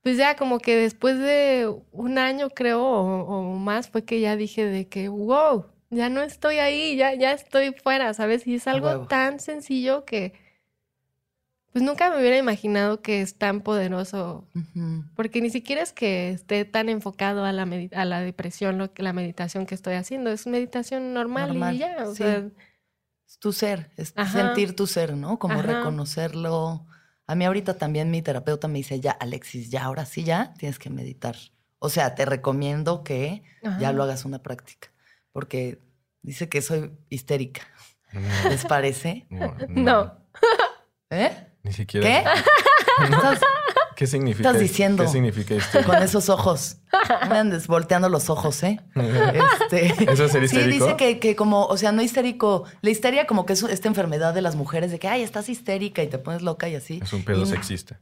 Speaker 3: Pues ya como que después de un año creo o, o más fue que ya dije de que, wow, ya no estoy ahí, ya, ya estoy fuera, ¿sabes? Y es algo tan sencillo que pues nunca me hubiera imaginado que es tan poderoso, porque ni siquiera es que esté tan enfocado a la, a la depresión, lo que, la meditación que estoy haciendo, es meditación normal,
Speaker 1: Normal,
Speaker 3: y ya, o
Speaker 1: sí.
Speaker 3: sea,
Speaker 1: Es tu ser, es
Speaker 3: Ajá.
Speaker 1: sentir tu ser, ¿no? Como
Speaker 3: Ajá.
Speaker 1: reconocerlo. A mí ahorita también mi terapeuta me dice, ya, Alexis, ya, ahora sí, ya tienes que meditar. O sea, te recomiendo que ya lo hagas una práctica, porque dice que soy histérica.
Speaker 2: No, [laughs]
Speaker 1: ¿Les parece?
Speaker 2: no,
Speaker 3: No.
Speaker 1: ¿Eh?
Speaker 2: Ni siquiera.
Speaker 1: ¿Qué? [laughs] Estás
Speaker 2: ¿Qué significa?
Speaker 1: estás diciendo?
Speaker 2: ¿Qué significa esto?
Speaker 1: con esos ojos. Me andes volteando los ojos, ¿eh? Este,
Speaker 2: ¿Eso es ser
Speaker 1: Sí, dice que, que como, o sea, no histérico. La histeria como que es esta enfermedad de las mujeres de que, ay, estás histérica y te pones loca y así.
Speaker 2: Es un pedo
Speaker 1: Y-
Speaker 2: sexista.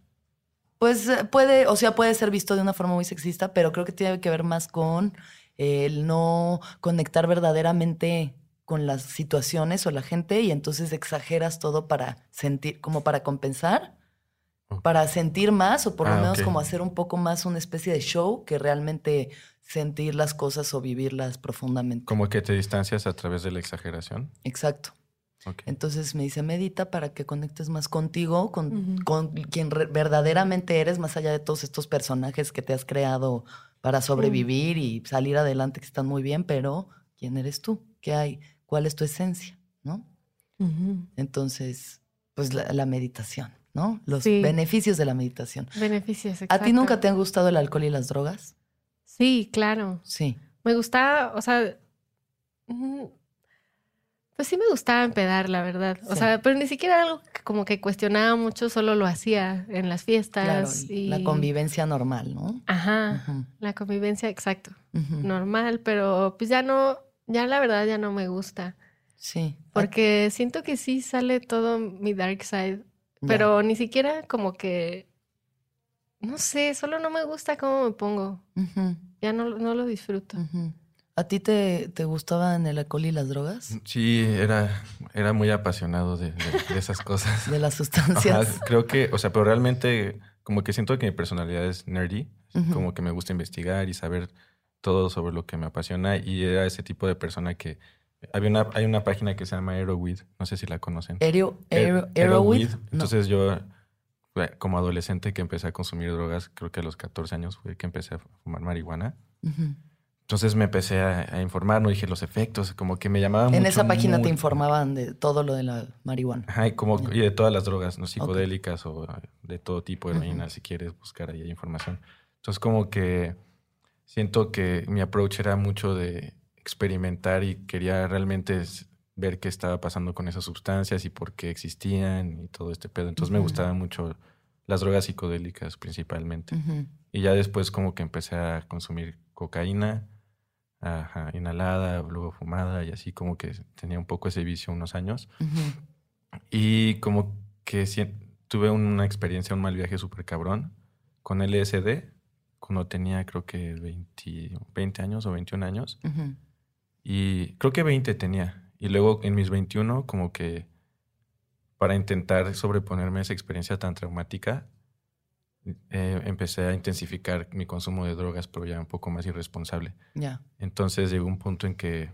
Speaker 1: Pues eh, puede, o sea, puede ser visto de una forma muy sexista, pero creo que tiene que ver más con el no conectar verdaderamente con las situaciones o la gente y entonces exageras todo para sentir, como para compensar. Para sentir más o por lo
Speaker 2: Ah,
Speaker 1: menos como hacer un poco más una especie de show que realmente sentir las cosas o vivirlas profundamente.
Speaker 2: Como que te distancias a través de la exageración.
Speaker 1: Exacto.
Speaker 2: Ok.
Speaker 1: Entonces me dice, medita para que conectes más contigo, con, con quien verdaderamente eres, más allá de todos estos personajes que te has creado para sobrevivir y salir adelante, que están muy bien, pero ¿quién eres tú? ¿Qué hay? ¿Cuál es tu esencia? ¿No? Entonces, pues la, la meditación, ¿no? Los
Speaker 3: Sí.
Speaker 1: beneficios de la meditación.
Speaker 3: Beneficios,
Speaker 1: ¿A ti nunca
Speaker 3: exacto.
Speaker 1: te han gustado el alcohol y las drogas?
Speaker 3: Sí, claro.
Speaker 1: Sí.
Speaker 3: Me gustaba, o sea, mm, pues sí me gustaba empedar, la verdad. O
Speaker 1: Sí.
Speaker 3: sea, pero ni siquiera era algo que como que cuestionaba mucho, solo lo hacía en las fiestas.
Speaker 1: Claro,
Speaker 3: y...
Speaker 1: la convivencia normal, ¿no?
Speaker 3: Ajá, la convivencia, exacto. Normal, pero pues ya no, ya la verdad ya no me gusta.
Speaker 1: Sí.
Speaker 3: Porque siento que sí sale todo mi dark side,
Speaker 1: Ya.
Speaker 3: pero ni siquiera como que, no sé, solo no me gusta cómo me pongo. Ya no, no lo disfruto.
Speaker 1: ¿A ti te, te gustaban el alcohol y las drogas?
Speaker 2: Sí, era, era muy apasionado de, de- de esas cosas. [laughs]
Speaker 1: De las
Speaker 2: Ajá,
Speaker 1: sustancias.
Speaker 2: creo que, o sea, pero realmente como que siento que mi personalidad es nerdy, como que me gusta investigar y saber todo sobre lo que me apasiona y era ese tipo de persona que había una hay una página que se llama Aeroweed, no sé si la conocen.
Speaker 1: Aero,
Speaker 2: Aer-
Speaker 1: aero, Aeroweed, no.
Speaker 2: Entonces yo fue como adolescente que empecé a consumir drogas, creo que a los 14 años fue que empecé a fumar marihuana.
Speaker 1: Ujú.
Speaker 2: Entonces me empecé a, a informar, no dije los efectos, como que me llamaba mucho.
Speaker 1: En esa página te
Speaker 2: muy-
Speaker 1: informaban de todo lo de la marihuana.
Speaker 2: Ajá, y, como, y de todas las drogas, ¿no? Psicodélicas o eh, de todo tipo, heroína, si quieres buscar ahí información. Entonces, como que siento que mi approach era mucho de experimentar y quería realmente ver qué estaba pasando con esas sustancias y por qué existían y todo este pedo. Entonces, me gustaban mucho las drogas psicodélicas principalmente.
Speaker 1: Ujú.
Speaker 2: Y ya después como que empecé a consumir cocaína, ajá, inhalada, luego fumada y así como que tenía un poco ese vicio unos años.
Speaker 1: Ujú.
Speaker 2: Y como que tuve una experiencia, un mal viaje súper cabrón con LSD cuando tenía creo que 20, 20 años o 21 años. Y creo que 20 tenía. Y luego en mis 21 como que para intentar sobreponerme a esa experiencia tan traumática, eh, empecé a intensificar mi consumo de drogas, pero ya un poco más irresponsable.
Speaker 1: Ya.
Speaker 2: Entonces llegó un punto en que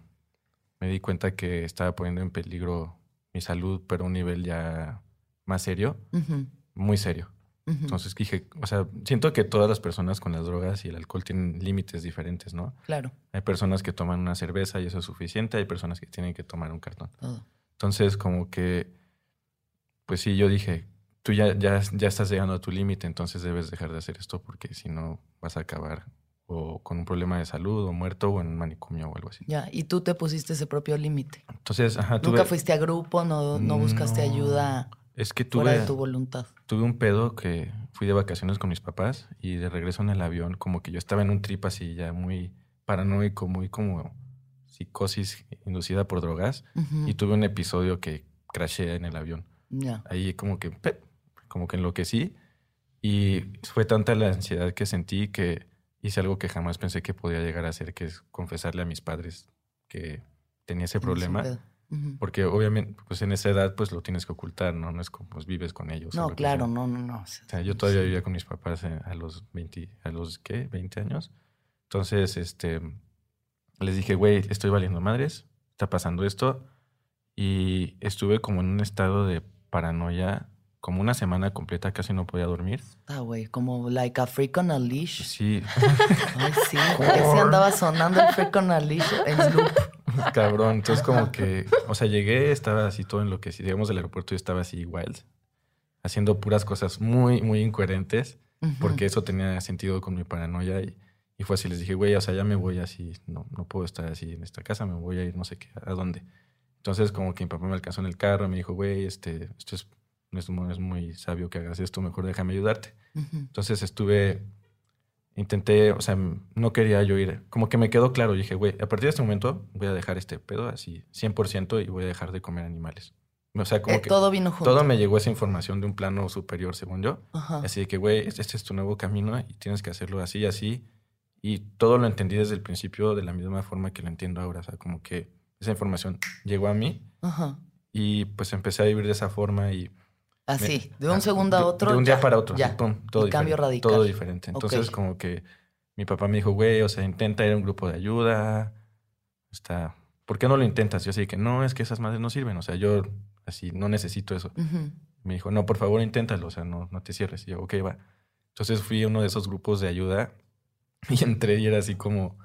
Speaker 2: me di cuenta que estaba poniendo en peligro mi salud, pero a un nivel ya más serio, muy serio. Entonces dije, o sea, siento que todas las personas con las drogas y el alcohol tienen límites diferentes, ¿no?
Speaker 1: Claro,
Speaker 2: Hay personas que toman una cerveza y eso es suficiente, hay personas que tienen que tomar un cartón. Entonces, como que, pues sí, yo dije, tú ya, ya, ya estás llegando a tu límite, entonces debes dejar de hacer esto porque si no vas a acabar o con un problema de salud o muerto o en un manicomio o algo así.
Speaker 1: Ya. Y tú te pusiste ese propio límite.
Speaker 2: Entonces, ajá, tuve...
Speaker 1: Nunca fuiste a grupo, no, no buscaste
Speaker 2: No.
Speaker 1: ayuda
Speaker 2: Es que
Speaker 1: fuera
Speaker 2: tuve,
Speaker 1: de tu voluntad.
Speaker 2: tuve un pedo que fui de vacaciones con mis papás y de regreso en el avión, como que yo estaba en un trip así ya muy paranoico, muy como psicosis inducida por drogas y tuve un episodio que crashé en el avión.
Speaker 1: Ya.
Speaker 2: Ahí como que, como que enloquecí y fue tanta la ansiedad que sentí que hice algo que jamás pensé que podía llegar a hacer, que es confesarle a mis padres que tenía ese problema. Porque obviamente, pues en esa edad, pues lo tienes que ocultar, ¿no? No es como pues, vives con ellos.
Speaker 1: No, claro, no, no, no.
Speaker 2: O sea, yo todavía vivía con mis papás eh, a los 20, a los, ¿qué? 20 años. Entonces, este, les dije, güey, estoy valiendo madres, está pasando esto. Y estuve como en un estado de paranoia, como una semana completa, casi no podía dormir.
Speaker 1: Ah, güey, como like a freak on a leash.
Speaker 2: Sí,
Speaker 1: Ay, sí, ese andaba sonando el freak on a leash en loop. [laughs]
Speaker 2: cabrón. Entonces, como que, o sea, llegué, estaba así todo enloquecido. Llegamos del aeropuerto y estaba así wild, haciendo puras cosas muy, muy incoherentes.
Speaker 1: Ujú.
Speaker 2: porque eso tenía sentido con mi paranoia y, y fue así, les dije, güey, o sea, ya me voy así, no, no puedo estar así en esta casa, me voy a ir no sé qué, a dónde. Entonces como que mi papá me alcanzó en el carro, me dijo, güey, este, esto es, no es, muy sabio que hagas esto, mejor déjame ayudarte.
Speaker 1: Ujú.
Speaker 2: Entonces estuve, intenté, o sea, no quería yo ir, como que me quedó claro, dije, güey, a partir de este momento voy a dejar este pedo así 100% y voy a dejar de comer animales. O sea, como
Speaker 1: Eh,
Speaker 2: que
Speaker 1: todo vino junto.
Speaker 2: todo me llegó esa información de un plano superior, según yo.
Speaker 1: Ajá.
Speaker 2: Así de que, güey, este este es tu nuevo camino y tienes que hacerlo así y así. Y todo lo entendí desde el principio de la misma forma que lo entiendo ahora. O sea, como que esa información llegó a mí
Speaker 1: Ajá.
Speaker 2: y pues empecé a vivir de esa forma y...
Speaker 1: Así, de un
Speaker 2: ah,
Speaker 1: segundo a otro.
Speaker 2: De un día
Speaker 1: ya,
Speaker 2: para otro.
Speaker 1: Ya.
Speaker 2: pum, todo
Speaker 1: Y cambio radical.
Speaker 2: Todo diferente. Entonces, como que mi papá me dijo, güey, o sea, intenta ir a un grupo de ayuda. Está... ¿Por qué no lo intentas? Yo así que no, es que esas madres no sirven. O sea, yo así no necesito eso. Me dijo, no, por favor, inténtalo, o sea, no, no te cierres. Y yo, ok, va. Entonces fui a uno de esos grupos de ayuda [laughs] y entré y era así como,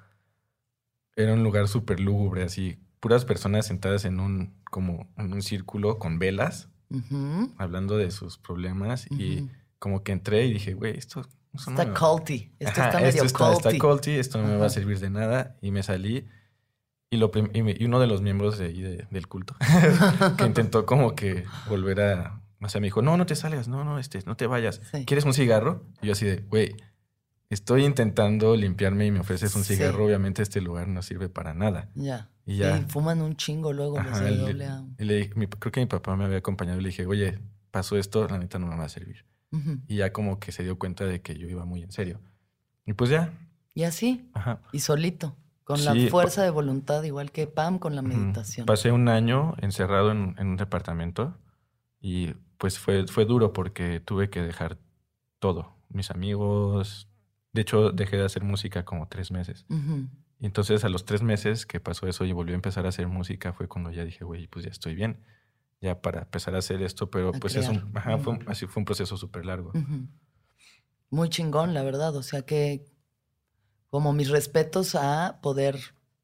Speaker 2: era un lugar súper lúgubre, así, puras personas sentadas en un, como, en un círculo con velas,
Speaker 1: Ujú.
Speaker 2: hablando de sus problemas y
Speaker 1: Ujú.
Speaker 2: como que entré y dije, güey, esto, no
Speaker 1: Está
Speaker 2: me va-
Speaker 1: culty. Esto
Speaker 2: Ajá,
Speaker 1: está medio
Speaker 2: esto está, está
Speaker 1: culty.
Speaker 2: culty, esto no me va a servir de nada. Y me salí. Y, lo y, me- y uno de los miembros de de- del culto, [laughs] que intentó como que volver a... O sea, me dijo, no, no te salgas, no, no, este, no te vayas.
Speaker 1: Sí.
Speaker 2: ¿Quieres un cigarro? Y yo así de, güey, estoy intentando limpiarme y me ofreces un
Speaker 1: Sí.
Speaker 2: cigarro. Obviamente este lugar no sirve para nada.
Speaker 1: Ya.
Speaker 2: Y ya.
Speaker 1: Sí, fuman un chingo luego los
Speaker 2: Ajá,
Speaker 1: de doble
Speaker 2: le-
Speaker 1: A.
Speaker 2: y le mi- creo que mi papá me había acompañado y le dije, oye, pasó esto, la neta no me va a servir.
Speaker 1: Ujú.
Speaker 2: Y ya como que se dio cuenta de que yo iba muy en serio. Y pues ya,
Speaker 1: Y así,
Speaker 2: ajá.
Speaker 1: y solito. Con
Speaker 2: Sí,
Speaker 1: la fuerza de voluntad, igual que Pam con la meditación.
Speaker 2: Pasé un año encerrado en, en un departamento y pues fue, fue duro porque tuve que dejar todo. Mis amigos. De hecho, dejé de hacer música como tres meses.
Speaker 1: Ujú.
Speaker 2: Y entonces a los tres meses que pasó eso y volví a empezar a hacer música fue cuando ya dije, güey, pues ya estoy bien. ya para empezar a hacer esto, pero
Speaker 1: A
Speaker 2: pues es un, ajá, fue un- así fue un proceso súper largo.
Speaker 1: Muy chingón, la verdad. O sea que, como mis respetos a poder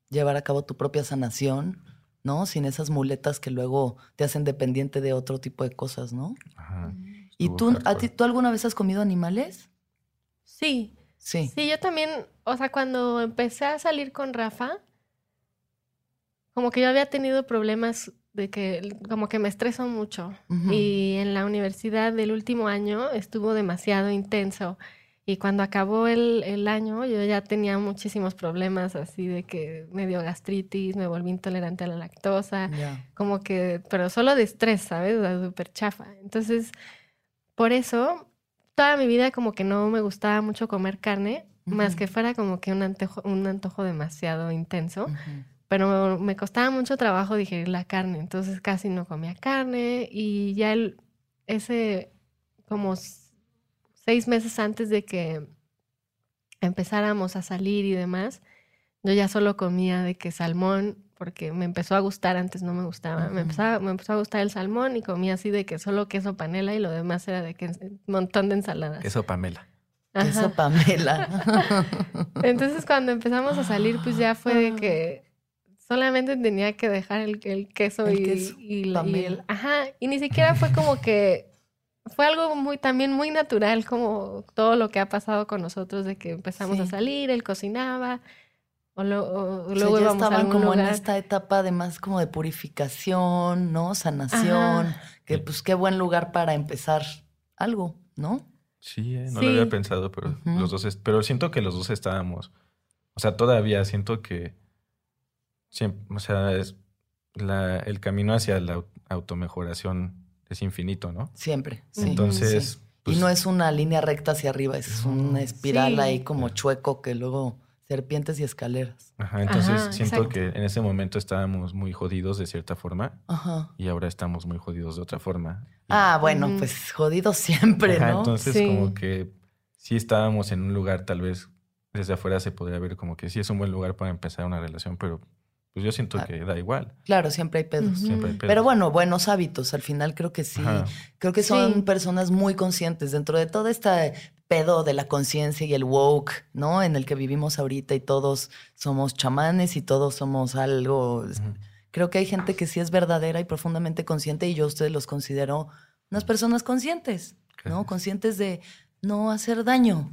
Speaker 1: llevar a cabo tu propia sanación, ¿no? Sin esas muletas que luego te hacen dependiente de otro tipo de cosas, ¿no?
Speaker 2: Ajá.
Speaker 1: ¿Y tú, a
Speaker 2: hardcore.
Speaker 1: ti, tú alguna vez has comido animales?
Speaker 3: Sí,
Speaker 1: Sí.
Speaker 3: Sí, yo también, o sea, cuando empecé a salir con Rafa, como que yo había tenido problemas de que, como que me estreso mucho. Y en la universidad del último año estuvo demasiado intenso. Y cuando acabó el, el año, yo ya tenía muchísimos problemas, así de que me dio gastritis, me volví intolerante a la lactosa,
Speaker 1: Ya.
Speaker 3: como que, pero solo de estrés, ¿sabes? O sea, súper chafa. Entonces, por eso, toda mi vida como que no me gustaba mucho comer carne, más que fuera como que un antojo, un antojo demasiado intenso. Pero me costaba mucho trabajo digerir la carne, entonces casi no comía carne y ya el, ese como seis meses antes de que empezáramos a salir y demás, yo ya solo comía de que salmón, porque me empezó a gustar, antes no me gustaba, me, empezaba- me empezó a gustar el salmón y comía así de que solo queso panela y lo demás era de que un montón de ensaladas.
Speaker 2: Eso, Pamela.
Speaker 3: Ajá.
Speaker 1: Eso, Pamela. [laughs]
Speaker 3: Entonces cuando empezamos a salir, pues ya fue de que solamente tenía que dejar el, el queso,
Speaker 1: El
Speaker 3: y,
Speaker 1: queso,
Speaker 3: y la- y el... Ajá, y ni siquiera fue como que... Fue algo muy también muy natural, como todo lo que ha pasado con nosotros, de que empezamos a salir, él cocinaba, o, lo- o
Speaker 1: O sea,
Speaker 3: luego
Speaker 1: ya
Speaker 3: a
Speaker 1: estaban
Speaker 3: algún
Speaker 1: como en
Speaker 3: lugar.
Speaker 1: esta etapa además como de purificación, ¿no? Sanación,
Speaker 3: Ajá.
Speaker 1: que pues qué buen lugar para empezar algo, ¿no?
Speaker 2: Sí, eh, no
Speaker 3: Sí.
Speaker 2: lo había pensado, pero los dos, pero siento que los dos estábamos, o sea, todavía siento que, siem- o sea, es la, el camino hacia la au- automejoración es infinito, ¿no?
Speaker 1: Siempre. sí,
Speaker 2: Entonces,
Speaker 1: sí.
Speaker 2: pues,
Speaker 1: y no es una línea recta hacia arriba, es una espiral
Speaker 3: Sí.
Speaker 1: ahí como chueco que luego serpientes y escaleras.
Speaker 2: ajá, entonces
Speaker 3: Ajá,
Speaker 2: siento
Speaker 3: exacto.
Speaker 2: que en ese momento estábamos muy jodidos de cierta forma
Speaker 1: Ajá.
Speaker 2: y ahora estamos muy jodidos de otra forma. Y-
Speaker 1: Ah, bueno, pues jodido siempre,
Speaker 2: Ajá,
Speaker 1: ¿no?
Speaker 2: entonces
Speaker 3: Sí.
Speaker 2: como que sí estábamos en un lugar tal vez desde afuera se podría ver como que sí es un buen lugar para empezar una relación, pero pues yo siento
Speaker 1: Ah.
Speaker 2: que da igual.
Speaker 1: Claro, siempre hay pedos.
Speaker 2: Siempre hay pedos.
Speaker 1: Pero bueno, buenos hábitos, al final creo que sí.
Speaker 2: Ajá.
Speaker 1: Creo que son
Speaker 3: Sí.
Speaker 1: personas muy conscientes dentro de todo este pedo de la conciencia y el woke, ¿no? En el que vivimos ahorita y todos somos chamanes y todos somos algo. Creo que hay gente que sí es verdadera y profundamente consciente y yo a ustedes los considero unas personas conscientes, ¿no? Conscientes de no hacer daño,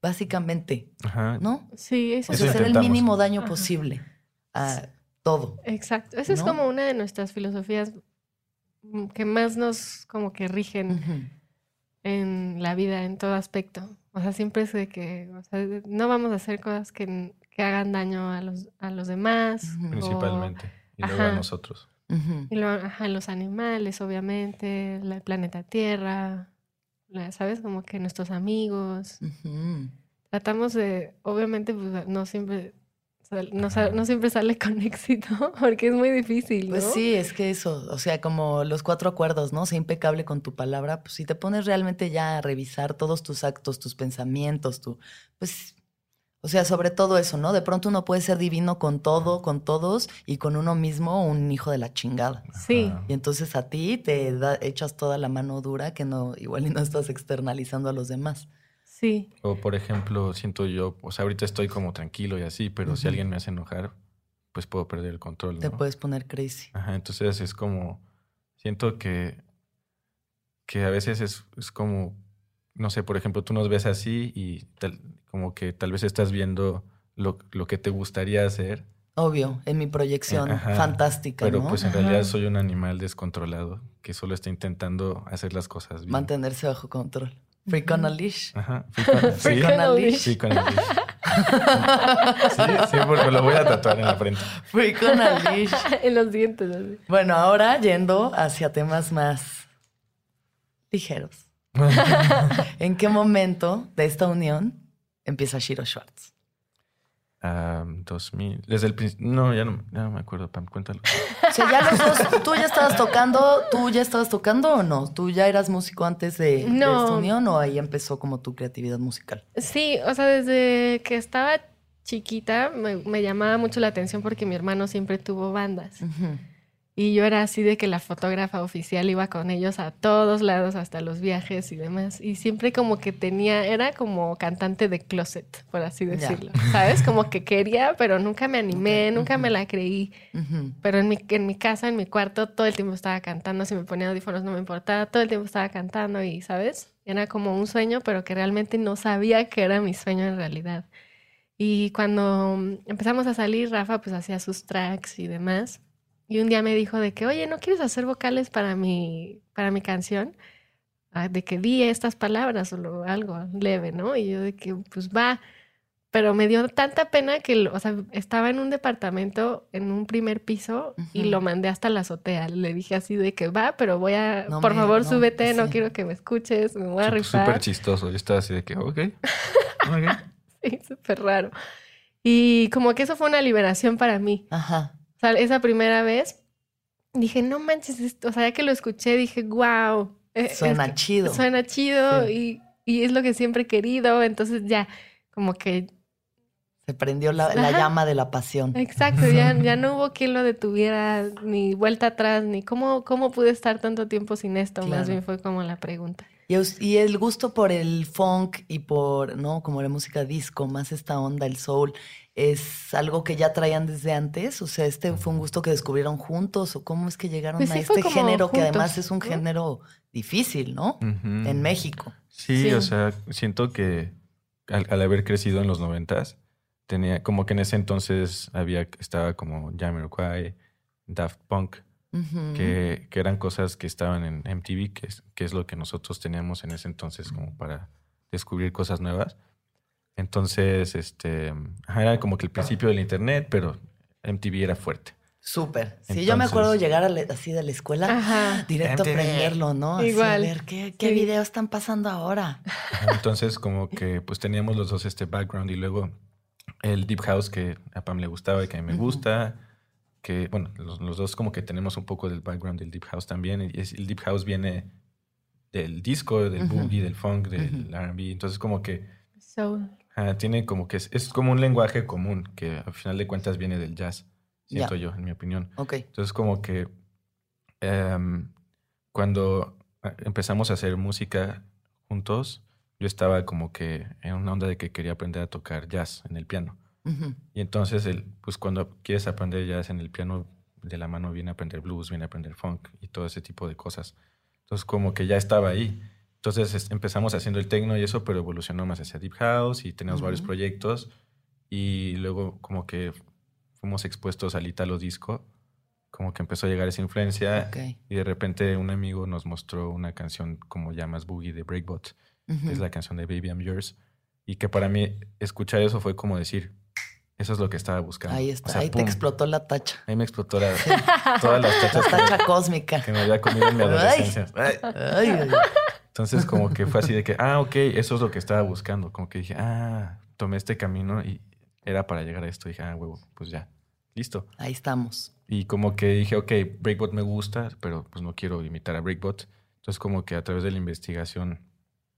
Speaker 1: básicamente,
Speaker 2: Ajá.
Speaker 1: ¿no?
Speaker 3: Sí, eso
Speaker 1: O
Speaker 2: Eso
Speaker 1: sea,
Speaker 3: es
Speaker 1: hacer el mínimo daño
Speaker 3: Ajá.
Speaker 1: posible a todo.
Speaker 3: Exacto. Esa es como una de nuestras filosofías mm, que más nos como que rigen. En la vida, en todo aspecto. O sea, siempre es de que o sea, no vamos a hacer cosas que, que hagan daño a los, a los demás.
Speaker 1: Ujú.
Speaker 3: o-
Speaker 2: Principalmente. Y luego a nosotros.
Speaker 3: Y luego, ajá, los animales, obviamente, la- el planeta Tierra, la- ¿sabes? Como que nuestros amigos. Tratamos de, obviamente, pues, no siempre, no, no siempre sale [laughs] con éxito, porque es muy difícil, ¿no?
Speaker 1: Pues sí, es que eso, o sea, como los cuatro acuerdos, ¿no? Sé impecable con tu palabra, pues si te pones realmente ya a revisar todos tus actos, tus pensamientos, tu, pues, o sea, sobre todo eso, ¿no? De pronto uno puede ser divino con todo, con todos y con uno mismo un hijo de la chingada.
Speaker 3: Sí.
Speaker 1: Y entonces a ti te da- echas toda la mano dura que no, igual y no estás externalizando a los demás.
Speaker 3: Sí,
Speaker 2: O por ejemplo, siento yo, o sea, ahorita estoy como tranquilo y así, pero si alguien me hace enojar, pues puedo perder el control.
Speaker 1: Te
Speaker 2: ¿no?
Speaker 1: puedes poner crazy.
Speaker 2: Ajá, entonces es como, siento que, que a veces es, es como, no sé, por ejemplo, tú nos ves así y tal- como que tal vez estás viendo lo, lo que te gustaría hacer,
Speaker 1: Obvio, en mi proyección
Speaker 2: Ajá,
Speaker 1: fantástica,
Speaker 2: pero
Speaker 1: ¿no?
Speaker 2: pues en
Speaker 3: Ajá.
Speaker 2: realidad soy un animal descontrolado que solo está intentando hacer las cosas bien.
Speaker 1: Mantenerse bajo control. Freak on a leash.
Speaker 2: Ajá, fui con, sí,
Speaker 3: Freak on a leash.
Speaker 2: sí, con el leash. Sí, sí, porque lo voy a tatuar en la frente.
Speaker 1: Freak on a leash. [laughs]
Speaker 3: en los dientes. así.
Speaker 1: Bueno, ahora yendo hacia temas más ligeros. [laughs] ¿En qué momento de esta unión empieza Shiro Schwartz?
Speaker 2: Ah, 2000, desde el principio, no, ya no, ya no me acuerdo, Pam, cuéntalo. [laughs]
Speaker 1: O sea, ya los dos, ¿tú ya estabas tocando, tú ya estabas tocando o no? ¿Tú ya eras músico antes de, esta unión o ahí empezó como tu creatividad musical?
Speaker 3: Sí, o sea, desde que estaba chiquita me, me llamaba mucho la atención porque mi hermano siempre tuvo bandas.
Speaker 1: Ujú.
Speaker 3: Y yo era así de que la fotógrafa oficial iba con ellos a todos lados, hasta los viajes y demás. Y siempre como que tenía, era como cantante de closet, por así decirlo. ¿Sabes? Como que quería, pero nunca me animé, nunca me la creí. Pero en mi, en mi casa, en mi cuarto, todo el tiempo estaba cantando. Si me ponía audífonos no me importaba, todo el tiempo estaba cantando y, ¿sabes? Era como un sueño, pero que realmente no sabía que era mi sueño en realidad. Y cuando mm, empezamos a salir, Rafa pues hacía sus tracks y demás. Y un día me dijo de que, oye, ¿no quieres hacer vocales para mi, para mi canción? Ah, de que di estas palabras o lo- algo leve, ¿no? Y yo de que, pues va. Pero me dio tanta pena que, o sea, estaba en un departamento en un primer piso y lo mandé hasta la azotea. Le dije así de que va, pero voy a,
Speaker 1: No
Speaker 3: por
Speaker 1: me-
Speaker 3: favor,
Speaker 1: no,
Speaker 3: súbete, no quiero que me escuches, me voy a rifar.
Speaker 2: Súper chistoso. Yo estaba así de que, ok. [laughs] ok.
Speaker 3: Sí, súper raro. Y como que eso fue una liberación para mí.
Speaker 1: Ajá.
Speaker 3: O sea, esa primera vez dije, no manches, esto", o sea, ya que lo escuché, dije, wow.
Speaker 1: Suena chido.
Speaker 3: Suena chido
Speaker 1: Sí.
Speaker 3: y, y es lo que siempre he querido. Entonces ya, como que,
Speaker 1: Se prendió la, la llama de la pasión.
Speaker 3: exacto, ya, [laughs] ya no hubo quien lo detuviera, ni vuelta atrás, ni cómo, cómo pude estar tanto tiempo sin esto. Más
Speaker 1: Claro.
Speaker 3: bien fue como la pregunta.
Speaker 1: Y el gusto por el funk y por, ¿no? Como la música disco, más esta onda, el soul, ¿es algo que ya traían desde antes? O sea, ¿este fue un gusto que descubrieron juntos? ¿O cómo es que llegaron
Speaker 3: Pues
Speaker 1: a
Speaker 3: sí,
Speaker 1: este género que además es un
Speaker 3: ¿no?
Speaker 1: género difícil, ¿no? En México.
Speaker 2: Sí,
Speaker 3: Sí.
Speaker 2: o sea, siento que al, al haber crecido en los noventas, tenía como que en ese entonces había, estaba como Jamiroquai, Daft Punk, que, que eran cosas que estaban en MTV, que es, que es lo que nosotros teníamos en ese entonces como para descubrir cosas nuevas. Entonces, este, era como que el principio del internet, pero MTV era fuerte.
Speaker 1: Súper. Sí, yo me acuerdo llegar a la- así de la escuela,
Speaker 3: Ajá.
Speaker 1: directo a
Speaker 2: MTV.
Speaker 1: aprenderlo, ¿no? Así
Speaker 3: Igual.
Speaker 1: a ver qué, qué
Speaker 3: Sí.
Speaker 1: videos están pasando ahora.
Speaker 2: Entonces, como que pues teníamos los dos este background y luego el Deep House que a Pam le gustaba y que a mí me gusta, que bueno, los, los dos como que tenemos un poco del background del Deep House también. Y es- el Deep House viene del disco, del boogie, del funk, del. R&B. Entonces, como que
Speaker 3: So,
Speaker 2: ajá, tiene como que es, es como un lenguaje común que al final de cuentas viene del jazz, siento yo, en mi opinión.
Speaker 1: Ok.
Speaker 2: Entonces, como que em, cuando ah, empezamos a hacer música juntos, yo estaba como que en una onda de que quería aprender a tocar jazz en el piano. Y entonces, el, pues cuando quieres aprender jazz en el piano, de la mano viene a aprender blues, viene a aprender funk y todo ese tipo de cosas. Entonces, como que ya estaba ahí. Entonces es- empezamos haciendo el techno y eso, pero evolucionó más hacia Deep House y teníamos varios
Speaker 1: Ujú.
Speaker 2: proyectos. Y luego como que fuimos expuestos al Italo Disco, como que empezó a llegar esa influencia.
Speaker 1: Ok.
Speaker 2: Y de repente un amigo nos mostró una canción como ya más boogie de Breakbot, que es la canción de Baby I'm Yours. Y que para mí escuchar eso fue como decir, eso es lo que estaba buscando.
Speaker 1: Ahí
Speaker 2: O
Speaker 1: está.
Speaker 2: sea,
Speaker 1: Ahí te
Speaker 2: ¡pum!
Speaker 1: explotó la tacha.
Speaker 2: Ahí me explotó la- [laughs] todas las
Speaker 1: La
Speaker 2: tachas que,
Speaker 1: tacha cósmica.
Speaker 2: que me había comido en mi adolescencia. Ay.
Speaker 1: Ay, ay,
Speaker 2: Entonces como que fue así de que, ah, ok, eso es lo que estaba buscando. Como que dije, ah, tomé este camino y era para llegar a esto. dije, ah, huevo, pues ya, listo.
Speaker 1: ahí estamos.
Speaker 2: Y como que dije, ok, Breakbot me gusta, pero pues no quiero imitar a Breakbot. Entonces como que a través de la investigación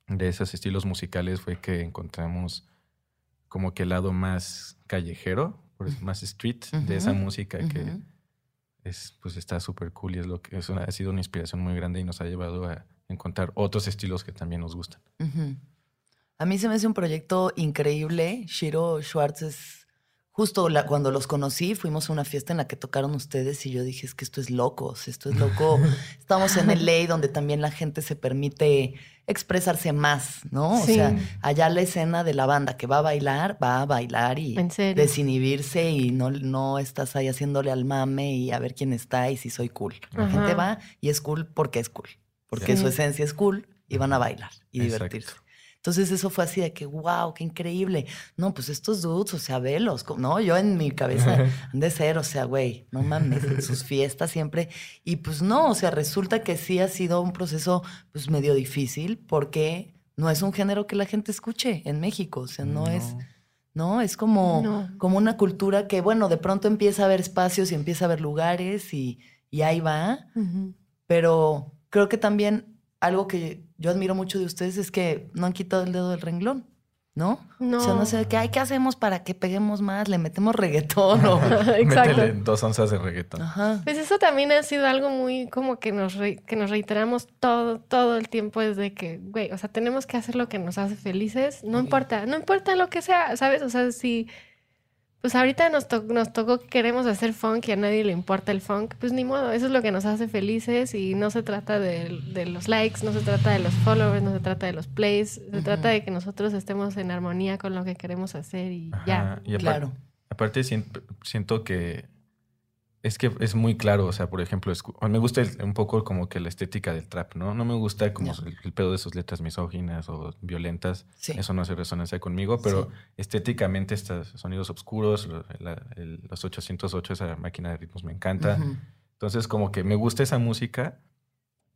Speaker 2: de esos estilos musicales fue que encontramos como que el lado más callejero, más street de esa música que es, pues está súper cool y es lo que es una- ha sido una inspiración muy grande y nos ha llevado a encontrar otros estilos que también nos gustan.
Speaker 1: A mí se me hace un proyecto increíble. Shiro Schwartz es justo la- cuando los conocí, fuimos a una fiesta en la que tocaron ustedes y yo dije, es que esto es loco, esto es loco. [laughs] Estamos en LA donde también la gente se permite expresarse más, ¿no? O sea, allá la escena de la banda que va a bailar, va a bailar y desinhibirse y no, no estás ahí haciéndole al mame y a ver quién está y si soy cool. La
Speaker 3: Ajá.
Speaker 1: gente va y es cool porque es cool, porque
Speaker 3: Sí.
Speaker 1: su esencia es cool y van a bailar y
Speaker 2: Exacto.
Speaker 1: divertirse. Entonces eso fue así de que, wow, qué increíble. No, pues estos dudes, o sea, velos, ¿no? Yo en mi cabeza han de ser, o sea, güey, no mames, en sus fiestas siempre. Y pues no, o sea, resulta que sí ha sido un proceso pues medio difícil porque no es un género que la gente escuche en México, o sea, no, es... ¿no? Es como,
Speaker 3: No.
Speaker 1: como una cultura que, bueno, de pronto empieza a haber espacios y empieza a haber lugares y, y ahí va,
Speaker 3: Ujú.
Speaker 1: pero creo que también algo que yo admiro mucho de ustedes es que no han quitado el dedo del renglón, ¿no?
Speaker 3: No.
Speaker 1: O sea, no sé, ¿qué, hay, ¿qué hacemos para que peguemos más? ¿Le metemos reggaetón o...? [laughs]
Speaker 3: Exacto.
Speaker 2: Métele dos onzas de reggaetón.
Speaker 1: Ajá.
Speaker 3: Pues eso también ha sido algo muy como que nos, re- que nos reiteramos todo, todo el tiempo desde que, güey, o sea, tenemos que hacer lo que nos hace felices, no importa, no importa lo que sea, ¿sabes? O sea, si, pues ahorita nos, to- nos tocó que queremos hacer funk y a nadie le importa el funk, pues ni modo, eso es lo que nos hace felices y no se trata de, de los likes, no se trata de los followers, no se trata de los plays, se trata de que nosotros estemos en armonía con lo que queremos hacer y ya.
Speaker 2: Ajá, y apar-
Speaker 1: Claro.
Speaker 2: Aparte siento, siento que es que es muy claro, o sea, por ejemplo, escu- me gusta el- un poco como que la estética del trap, ¿no? No me gusta como
Speaker 1: Ya.
Speaker 2: el, el pedo de sus letras misóginas o violentas,
Speaker 1: Sí.
Speaker 2: eso no hace resonancia conmigo, pero estéticamente estos sonidos oscuros, la- el- los 808, esa máquina de ritmos me encanta.
Speaker 1: Ujú.
Speaker 2: Entonces como que me gusta esa música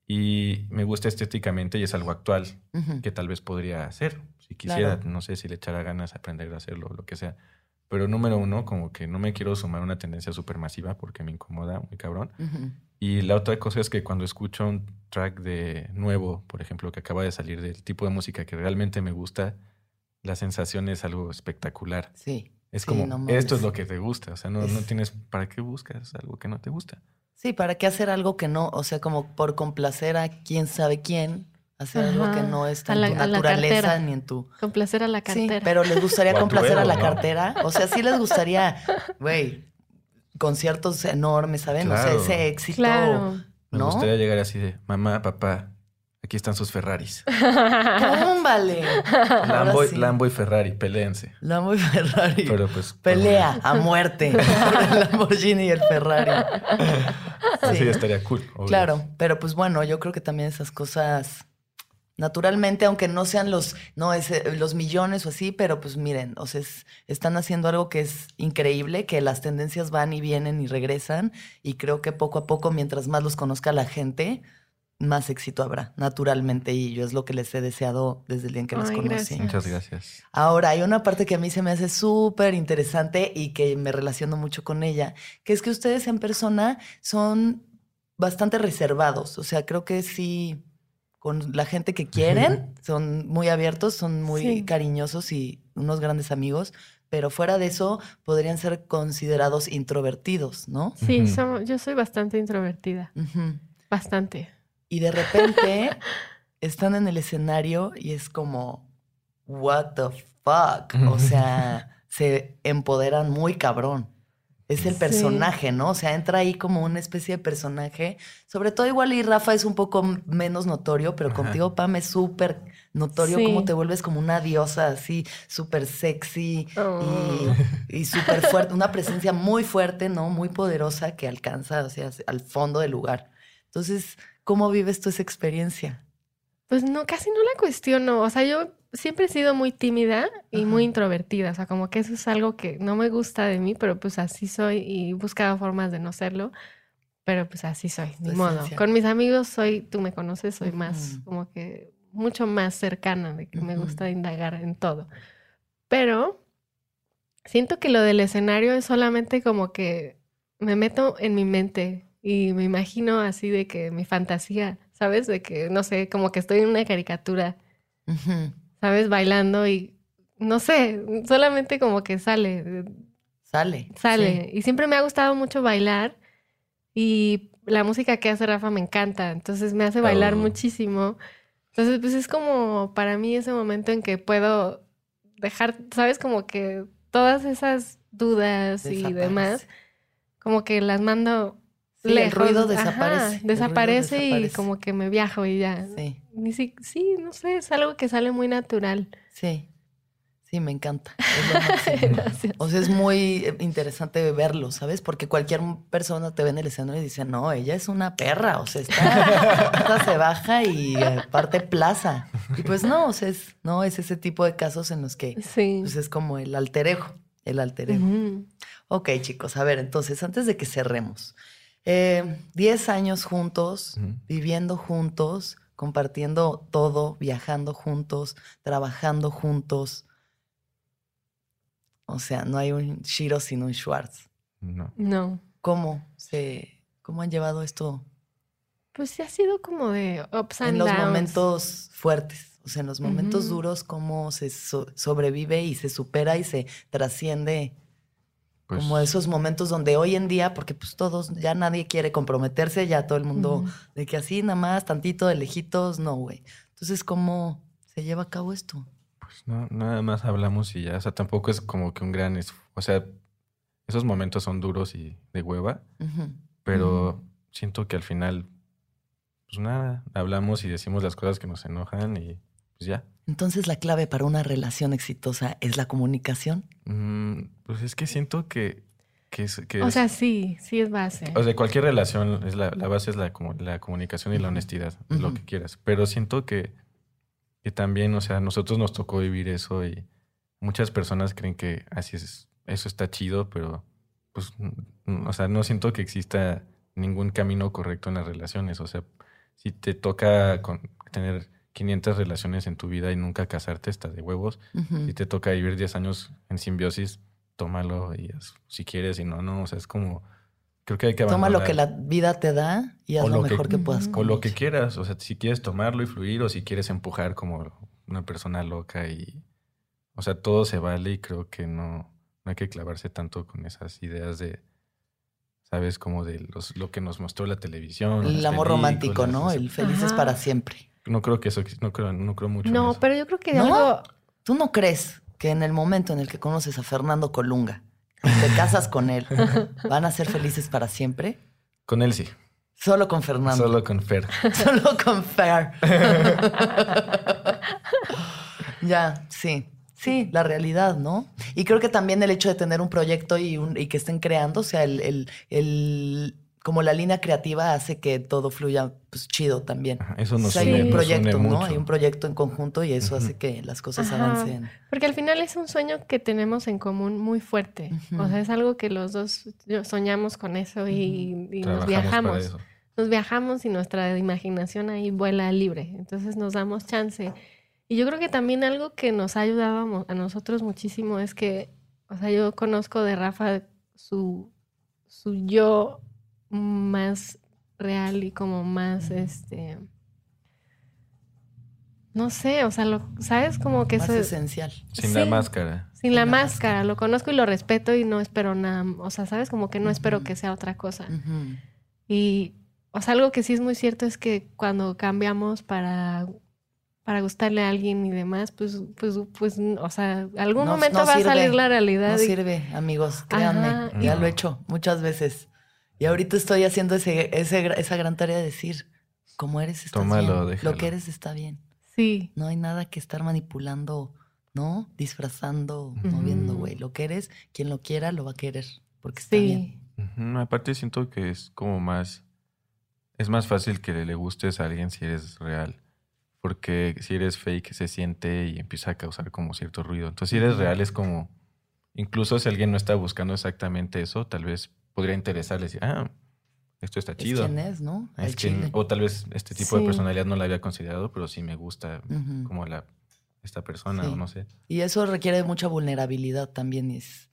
Speaker 2: y me gusta estéticamente y es algo actual
Speaker 1: Ujú.
Speaker 2: que tal vez podría hacer. Si quisiera,
Speaker 1: Claro.
Speaker 2: no sé si le echara ganas a aprender a hacerlo o lo que sea. Pero número uno, como que no me quiero sumar a una tendencia supermasiva porque me incomoda muy cabrón. Y la otra cosa es que cuando escucho un track de nuevo, por ejemplo, que acaba de salir del tipo de música que realmente me gusta, la sensación es algo espectacular.
Speaker 1: Sí.
Speaker 2: Es
Speaker 1: Sí,
Speaker 2: como,
Speaker 1: no
Speaker 2: esto es lo que te gusta. O sea, no, no
Speaker 1: Es-
Speaker 2: tienes, ¿para qué buscas algo que no te gusta?
Speaker 1: Sí, ¿para qué hacer algo que no, o sea, como por complacer a quién sabe quién, hacer algo que
Speaker 3: Ajá.
Speaker 1: no está en
Speaker 3: la-
Speaker 1: tu
Speaker 3: la
Speaker 1: naturaleza ni en tu...
Speaker 3: Complacer a la
Speaker 1: Sí,
Speaker 3: cartera.
Speaker 1: pero les gustaría complacer a la cartera. O sea, sí les gustaría, güey, conciertos enormes, ¿saben? O sea, ese éxito.
Speaker 3: Claro.
Speaker 2: Me
Speaker 1: ¿No?
Speaker 2: gustaría llegar así de, mamá, papá, aquí están sus Ferraris.
Speaker 1: ¡Tómbale! Ahora
Speaker 2: Lambo,
Speaker 1: sí.
Speaker 2: Lambo y Ferrari, peléense.
Speaker 1: Lambo y Ferrari.
Speaker 2: Pero pues...
Speaker 1: Pelea a muerte por el Lamborghini y el Ferrari.
Speaker 2: Así
Speaker 1: Sí.
Speaker 2: estaría cool. obvio.
Speaker 1: Claro, pero pues bueno, yo creo que también esas cosas, naturalmente, aunque no sean los, no, ese- los millones o así, pero pues miren, o sea, es- están haciendo algo que es increíble, que las tendencias van y vienen y regresan, y creo que poco a poco, mientras más los conozca la gente, más éxito habrá, naturalmente, y yo es lo que les he deseado desde el día en que los
Speaker 3: Ay,
Speaker 1: conocí.
Speaker 3: gracias.
Speaker 2: Muchas gracias.
Speaker 1: Ahora, hay una parte que a mí se me hace súper interesante y que me relaciono mucho con ella, que es que ustedes en persona son bastante reservados. O sea, creo que sí, con la gente que quieren, son muy abiertos, son muy
Speaker 3: Sí.
Speaker 1: cariñosos y unos grandes amigos, pero fuera de eso podrían ser considerados introvertidos, ¿no?
Speaker 3: Sí, somos- yo soy bastante introvertida. Bastante.
Speaker 1: Y de repente [laughs] están en el escenario y es como, what the fuck? O sea, se empoderan muy cabrón. Es el
Speaker 3: Sí.
Speaker 1: personaje, ¿no? O sea, entra ahí como una especie de personaje. Sobre todo igual y Rafa es un poco menos notorio, pero
Speaker 2: Ajá.
Speaker 1: contigo, Pam, es súper notorio
Speaker 3: Sí.
Speaker 1: cómo te vuelves como una diosa así, súper sexy
Speaker 3: Oh.
Speaker 1: y, y súper fuerte. Una presencia muy fuerte, ¿no? Muy poderosa que alcanza, o sea, al fondo del lugar. Entonces, ¿cómo vives tú esa experiencia?
Speaker 3: Pues no, casi no la cuestiono. O sea, yo siempre he sido muy tímida y muy
Speaker 1: Ajá.
Speaker 3: introvertida. O sea, como que eso es algo que no me gusta de mí, pero pues así soy y he buscado formas de no serlo. Pero pues así soy, ni modo.
Speaker 1: esencia.
Speaker 3: Con mis amigos soy, tú me conoces, soy más
Speaker 1: Ujú.
Speaker 3: como que mucho más cercana, de que me
Speaker 1: Ujú.
Speaker 3: gusta indagar en todo. Pero siento que lo del escenario es solamente como que me meto en mi mente y me imagino así de que mi fantasía, ¿sabes? De que, no sé, como que estoy en una caricatura,
Speaker 1: Ujú.
Speaker 3: ¿Sabes? Bailando y no sé, solamente como que sale,
Speaker 1: Sale.
Speaker 3: sale.
Speaker 1: sí.
Speaker 3: Y siempre me ha gustado mucho bailar y la música que hace Rafa me encanta, entonces me hace bailar
Speaker 2: Oh.
Speaker 3: muchísimo. Entonces, pues es como para mí ese momento en que puedo dejar, ¿sabes? Como que todas esas dudas y demás, como que las mando
Speaker 1: Sí, el ruido
Speaker 3: Ajá,
Speaker 1: desaparece, ruido
Speaker 3: desaparece y como que me viajo y ya.
Speaker 1: Sí,
Speaker 3: Ni si- sí, no sé, es algo que sale muy natural.
Speaker 1: sí. Sí, me encanta. Es lo [laughs] máximo.
Speaker 3: Gracias.
Speaker 1: O sea, es muy eh, interesante verlo, ¿sabes? Porque cualquier persona te ve en el escenario y dice, no, ella es una perra, o sea, está, esta se baja y eh, parte plaza. Y pues no, o sea, es, no, es ese tipo de casos en los que
Speaker 3: Sí.
Speaker 1: pues, es como el alter ego, el alter ego.
Speaker 3: Ujú.
Speaker 1: Ok, chicos, a ver, entonces, antes de que cerremos, eh, 10 años juntos, viviendo juntos, compartiendo todo, viajando juntos, trabajando juntos. O sea, no hay un Shiro sin un Schwartz.
Speaker 2: No.
Speaker 3: No.
Speaker 1: ¿Cómo se, cómo han llevado esto
Speaker 3: Pues sí ha sido como de ups and
Speaker 1: en los
Speaker 3: downs.
Speaker 1: momentos fuertes? O sea, en los momentos duros, cómo se so- sobrevive y se supera y se trasciende.
Speaker 2: Pues,
Speaker 1: como esos momentos donde hoy en día, porque pues todos, ya nadie quiere comprometerse, ya todo el mundo, de que así nada más, tantito de lejitos, no, güey. Entonces, ¿cómo se lleva a cabo esto?
Speaker 2: pues no, nada más hablamos y ya. O sea, tampoco es como que un gran... O sea, esos momentos son duros y de hueva, pero siento que al final, pues nada, hablamos y decimos las cosas que nos enojan y pues ya.
Speaker 1: Entonces, la clave para una relación exitosa es la comunicación.
Speaker 2: Mm, pues es que siento que, que es... Que
Speaker 3: O
Speaker 2: es-
Speaker 3: sea, sí, sí es base.
Speaker 2: O sea, cualquier relación, es la, la base es la, como la comunicación y la honestidad, es lo que quieras. Pero siento que, que también, o sea, a nosotros nos tocó vivir eso y muchas personas creen que así es, eso está chido, pero pues, mm, o sea, no siento que exista ningún camino correcto en las relaciones. O sea, si te toca con- tener 500 relaciones en tu vida y nunca casarte, está de huevos. Si te toca vivir 10 años en simbiosis, tómalo y haz si quieres y no, no, o sea, es como, creo que hay que
Speaker 1: Toma lo
Speaker 2: abandonar-
Speaker 1: que la vida te da y haz
Speaker 2: O
Speaker 1: lo,
Speaker 2: que-
Speaker 1: mejor que, puedas con
Speaker 2: O lo que quieras, o sea, si quieres tomarlo y fluir o si quieres empujar como una persona loca y, o sea, todo se vale y creo que no, no hay que clavarse tanto con esas ideas de, sabes, como de los, lo que nos mostró la televisión.
Speaker 1: El amor romántico, ¿no? El felices
Speaker 3: Ajá.
Speaker 1: para siempre.
Speaker 2: No creo que eso, no creo, no creo mucho en
Speaker 3: No,
Speaker 2: eso.
Speaker 3: pero yo creo que
Speaker 1: ¿No?
Speaker 3: algo.
Speaker 1: ¿Tú no crees que en el momento en el que conoces a Fernando Colunga y te [laughs] casas con él, van a ser felices para siempre?
Speaker 2: Con él sí,
Speaker 1: Solo con Fernando.
Speaker 2: solo con Fer. [laughs]
Speaker 1: Solo con Fer. [laughs] ya, sí. Sí, la realidad, ¿no? Y creo que también el hecho de tener un proyecto y, un- y que estén creando, o sea, el, el- el- como la línea creativa hace que todo fluya pues, chido también.
Speaker 2: Ajá, Eso
Speaker 1: O
Speaker 2: nos
Speaker 1: sea,
Speaker 2: une,
Speaker 1: hay un
Speaker 2: nos
Speaker 1: proyecto,
Speaker 2: une
Speaker 1: ¿no?
Speaker 2: mucho.
Speaker 1: Hay un proyecto en conjunto y eso
Speaker 2: Ujú.
Speaker 1: hace que las cosas
Speaker 3: Ajá.
Speaker 1: avancen.
Speaker 3: Porque al final es un sueño que tenemos en común muy fuerte.
Speaker 1: Ujú.
Speaker 3: O sea, es algo que los dos soñamos con eso y, y nos viajamos.
Speaker 2: eso.
Speaker 3: Nos viajamos y nuestra imaginación ahí vuela libre. Entonces nos damos chance. Y yo creo que también algo que nos ha ayudado a nosotros muchísimo es que, o sea, yo conozco de Rafa su, su yo más real y como más, este, no sé, o sea, lo, ¿sabes? Como que
Speaker 1: Más
Speaker 3: eso-
Speaker 1: esencial.
Speaker 2: Sin la máscara.
Speaker 3: sin la
Speaker 1: la
Speaker 3: máscara, lo conozco y lo respeto y no espero nada, o sea, ¿sabes? Como que no espero que sea otra cosa. Y, o sea, algo que sí es muy cierto es que cuando cambiamos para, para gustarle a alguien y demás, pues, pues, pues, o sea, algún
Speaker 1: No-
Speaker 3: momento
Speaker 1: no
Speaker 3: va
Speaker 1: sirve.
Speaker 3: a salir la realidad.
Speaker 1: No
Speaker 3: y-
Speaker 1: sirve, amigos, créanme.
Speaker 3: Ajá,
Speaker 1: ya
Speaker 2: y-
Speaker 1: lo he hecho muchas veces. Y ahorita estoy haciendo ese, esa gran tarea de decir, como eres, estás
Speaker 2: Tómalo,
Speaker 1: bien.
Speaker 2: déjalo.
Speaker 1: Lo que eres está bien.
Speaker 3: sí,
Speaker 1: No hay nada que estar manipulando, ¿no? Disfrazando,
Speaker 2: Ujú.
Speaker 1: moviendo, güey. Lo que eres, quien lo quiera, lo va a querer. Porque está bien.
Speaker 3: sí.
Speaker 2: Ujú, Aparte siento que es como más... Es más fácil que le gustes a alguien si eres real. Porque si eres fake se siente y empieza a causar como cierto ruido. Entonces si eres real es como... Incluso si alguien no está buscando exactamente eso, tal vez podría interesarle decir, ah, esto está
Speaker 1: Es
Speaker 2: chido.
Speaker 1: quien es, ¿no? Al
Speaker 2: Es quien- o tal vez este tipo de personalidad no la había considerado, pero sí me gusta como la esta persona
Speaker 1: Sí.
Speaker 2: o no sé.
Speaker 1: Y eso requiere mucha vulnerabilidad también. y Es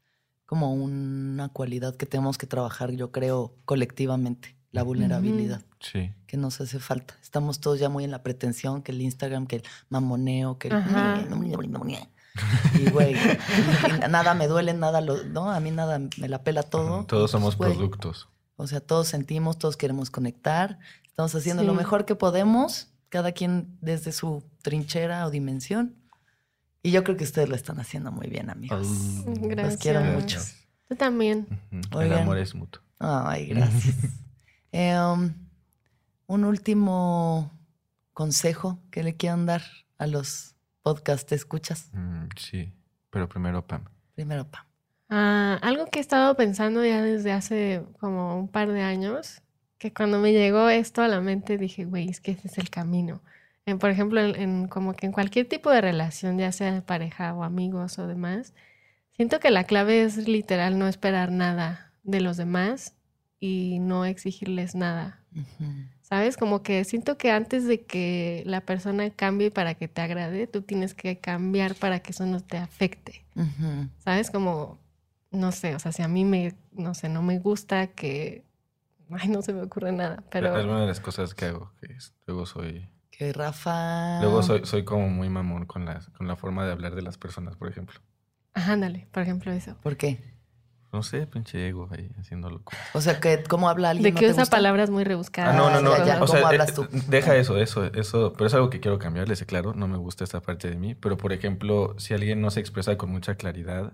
Speaker 1: como una cualidad que tenemos que trabajar, yo creo, colectivamente. La vulnerabilidad.
Speaker 2: Sí.
Speaker 1: que nos hace falta. Estamos todos ya muy en la pretensión, que el Instagram, que el mamoneo, que el... [laughs] Y, güey, nada me duele, nada lo... No, a mí nada me la pela todo.
Speaker 2: Todos somos
Speaker 1: Pues,
Speaker 2: productos.
Speaker 1: O sea, todos sentimos, todos queremos conectar. Estamos haciendo lo mejor que podemos, cada quien desde su trinchera o dimensión. Y yo creo que ustedes lo están haciendo muy bien, amigos.
Speaker 3: Gracias.
Speaker 1: quiero mucho.
Speaker 3: Tú también.
Speaker 2: El
Speaker 1: Oigan.
Speaker 2: amor es mutuo.
Speaker 1: Ay, gracias. [laughs] Em, un último consejo que le quieran dar a los podcast ¿te escuchas.
Speaker 2: Mm, sí, pero primero Pam.
Speaker 1: Primero, Pam.
Speaker 3: Ah, algo que he estado pensando ya desde hace como un par de años, que cuando me llegó esto a la mente dije, güey, es que ese es el camino. En, por ejemplo, en, en como que en cualquier tipo de relación, ya sea de pareja o amigos o demás, siento que la clave es literal no esperar nada de los demás y no exigirles nada. ¿Sabes? Como que siento que antes de que la persona cambie para que te agrade, tú tienes que cambiar para que eso no te afecte. ¿Sabes? Como, no sé, o sea, si a mí me, no sé, no me gusta que, ay, no se me ocurre nada,
Speaker 2: Pero... Es una de las cosas que hago, que es- luego soy...
Speaker 1: Que Rafa.
Speaker 2: Luego soy, soy como muy mamón con la, con la forma de hablar de las personas, por ejemplo.
Speaker 3: Ajá, ándale, por ejemplo, eso.
Speaker 1: ¿Por qué?
Speaker 2: No sé, pinche ego ahí haciendo loco. [laughs]
Speaker 1: O sea, que ¿cómo habla alguien?
Speaker 3: De
Speaker 1: ¿No
Speaker 3: que
Speaker 1: te
Speaker 3: usa
Speaker 1: gusta?
Speaker 3: palabras muy rebuscadas.
Speaker 2: Ah, no, no, no.
Speaker 1: ya, ya.
Speaker 2: O sea,
Speaker 1: ¿Cómo
Speaker 2: eh,
Speaker 1: hablas tú?
Speaker 2: deja eso, eso, eso. Pero es algo que quiero cambiar, les claro. No me gusta esta parte de mí. Pero, por ejemplo, si alguien no se expresa con mucha claridad,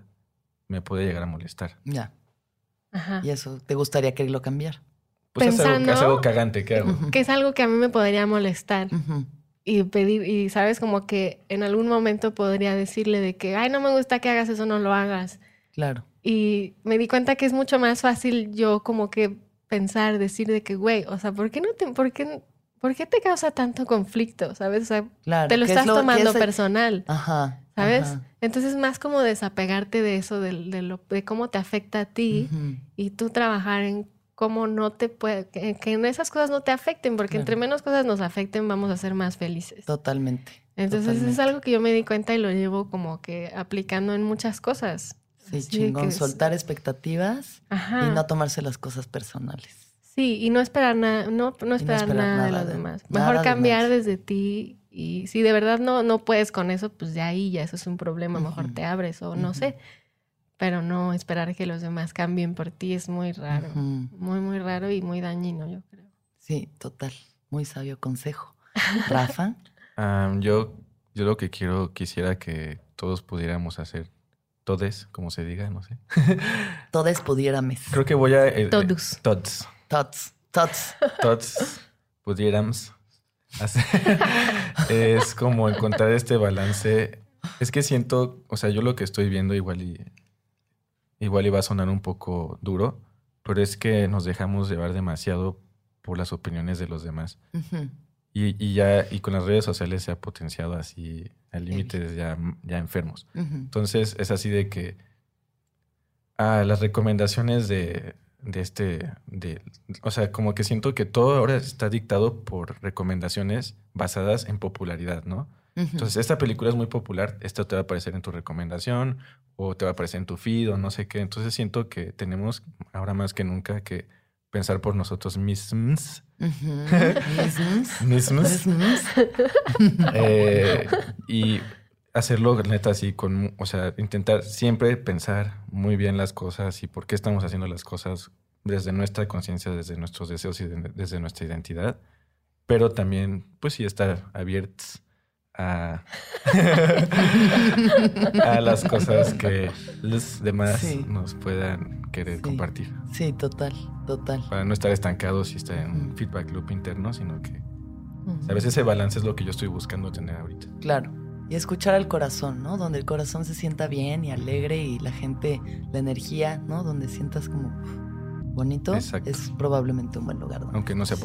Speaker 2: me puede llegar a molestar.
Speaker 1: Ya.
Speaker 3: Ajá.
Speaker 1: Y eso, ¿te gustaría que lo cambiara?
Speaker 2: Pues es algo,
Speaker 3: Pensando-
Speaker 2: es algo cagante que hago.
Speaker 3: Que es algo que a mí me podría molestar. Y pedir, y sabes, como que en algún momento podría decirle de que, ay, no me gusta que hagas eso, no lo hagas.
Speaker 1: Claro.
Speaker 3: Y me di cuenta que es mucho más fácil yo como que pensar, decir de que, güey, o sea, ¿por qué no te, por qué, por qué te causa tanto conflicto? ¿Sabes? O sea,
Speaker 1: Claro.
Speaker 3: te lo
Speaker 1: ¿qué es
Speaker 3: estás tomando
Speaker 1: es el-
Speaker 3: personal,
Speaker 1: Ajá.
Speaker 3: ¿sabes?
Speaker 1: ajá.
Speaker 3: Entonces es más como desapegarte de eso, de, de lo, de cómo te afecta a ti y tú trabajar en cómo no te puede, que, esas cosas no te afecten, porque
Speaker 1: Claro.
Speaker 3: entre menos cosas nos afecten, vamos a ser más felices.
Speaker 1: Totalmente.
Speaker 3: Entonces es algo que yo me di cuenta y lo llevo como que aplicando en muchas cosas.
Speaker 1: Sí,
Speaker 3: Así
Speaker 1: chingón.
Speaker 3: que-
Speaker 1: Soltar expectativas
Speaker 3: Ajá.
Speaker 1: y no tomarse las cosas personales.
Speaker 3: Sí, y no esperar nada, no, no esperar, nada, de los
Speaker 1: de-
Speaker 3: demás. Mejor cambiar desde ti y si de verdad no, no puedes con eso, pues de ahí ya eso es un problema, mejor te abres o no sé. Pero no esperar que los demás cambien por ti es muy raro. Muy, muy raro y muy dañino, yo creo.
Speaker 1: Sí, total. Muy sabio consejo. [laughs] Rafa.
Speaker 2: Am, yo, yo lo que quiero, quisiera que todos pudiéramos hacer, todes, como se diga, no sé. [laughs]
Speaker 1: Todes pudiéramos.
Speaker 2: Creo que voy a... eh,
Speaker 3: Todos.
Speaker 2: Tots.
Speaker 1: Tots. Tots.
Speaker 2: Tots pudiéramos hacer. [laughs] es como encontrar este balance. Es que siento, o sea, yo lo que estoy viendo igual y igual iba a sonar un poco duro, pero es que nos dejamos llevar demasiado por las opiniones de los demás.
Speaker 1: Ujú.
Speaker 2: Y, y ya, y con las redes sociales se ha potenciado así a límites ya, ya enfermos. Entonces es así de que ah, las recomendaciones de, de este, de, o sea, como que siento que todo ahora está dictado por recomendaciones basadas en popularidad, ¿no? Entonces esta película es muy popular, esto te va a aparecer en tu recomendación o te va a aparecer en tu feed o no sé qué. Entonces siento que tenemos ahora más que nunca que pensar por nosotros mismos,
Speaker 1: Ujú. [laughs] Mismos.
Speaker 2: mismos
Speaker 1: Mismos. [laughs]
Speaker 2: eh, y hacerlo neta así con, o sea, intentar siempre pensar muy bien las cosas y por qué estamos haciendo las cosas desde nuestra conciencia, desde nuestros deseos y de- desde nuestra identidad, pero también, pues sí, estar abiertos a, [laughs] a las cosas que los demás
Speaker 1: Sí.
Speaker 2: nos puedan querer
Speaker 1: Sí.
Speaker 2: compartir,
Speaker 1: Sí, total, total.
Speaker 2: para no estar estancados y estar en un feedback loop interno, sino que a veces ese balance es lo que yo estoy buscando tener ahorita.
Speaker 1: Claro. Y escuchar al corazón, ¿no? Donde el corazón se sienta bien y alegre y la gente, la energía, ¿no? Donde sientas como bonito,
Speaker 2: Exacto.
Speaker 1: es probablemente un buen lugar.
Speaker 2: Aunque no sea
Speaker 3: Sí.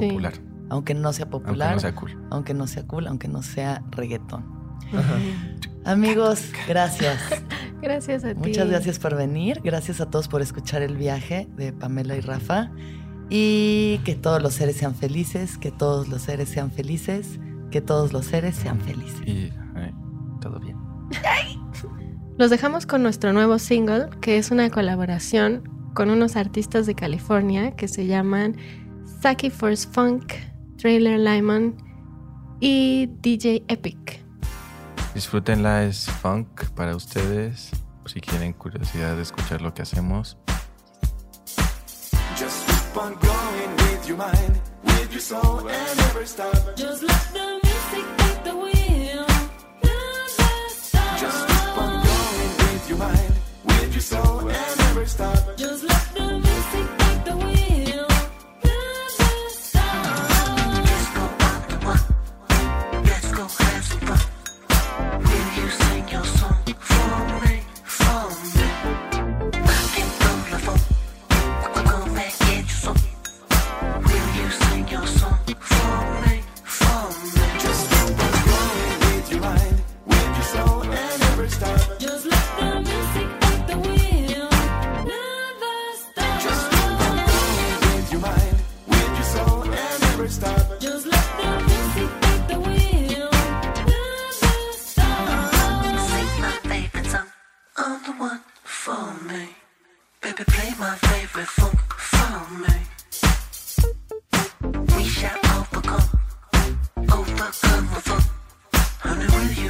Speaker 1: Aunque no sea
Speaker 2: Aunque
Speaker 1: popular,
Speaker 2: no sea cool.
Speaker 1: aunque no sea cool, aunque no sea reggaetón.
Speaker 3: Ujú.
Speaker 1: Amigos, gracias. [laughs]
Speaker 3: Gracias a ti.
Speaker 1: Muchas gracias por venir. Gracias a todos por escuchar el viaje de Pamela y Rafa. Y que todos los seres sean felices, que todos los seres sean felices, que todos los seres sean felices.
Speaker 2: Y ay, todo bien.
Speaker 3: Los dejamos con nuestro nuevo single, que es una colaboración con unos artistas de California que se llaman Saki Force Funk, Trailer Lyman y DJ Epic.
Speaker 2: Disfrútenla, es funk para ustedes. Si quieren curiosidad de escuchar lo que hacemos.
Speaker 6: Just keep on going with your mind, with your soul, and never stop.
Speaker 7: Just let the music take the wheel. Never stop.
Speaker 6: Just keep on going with your mind, with your soul, and never stop.
Speaker 7: Just let the music take the wheel.
Speaker 6: My favorite me. We shall overcome, overcome. my. Honey, will you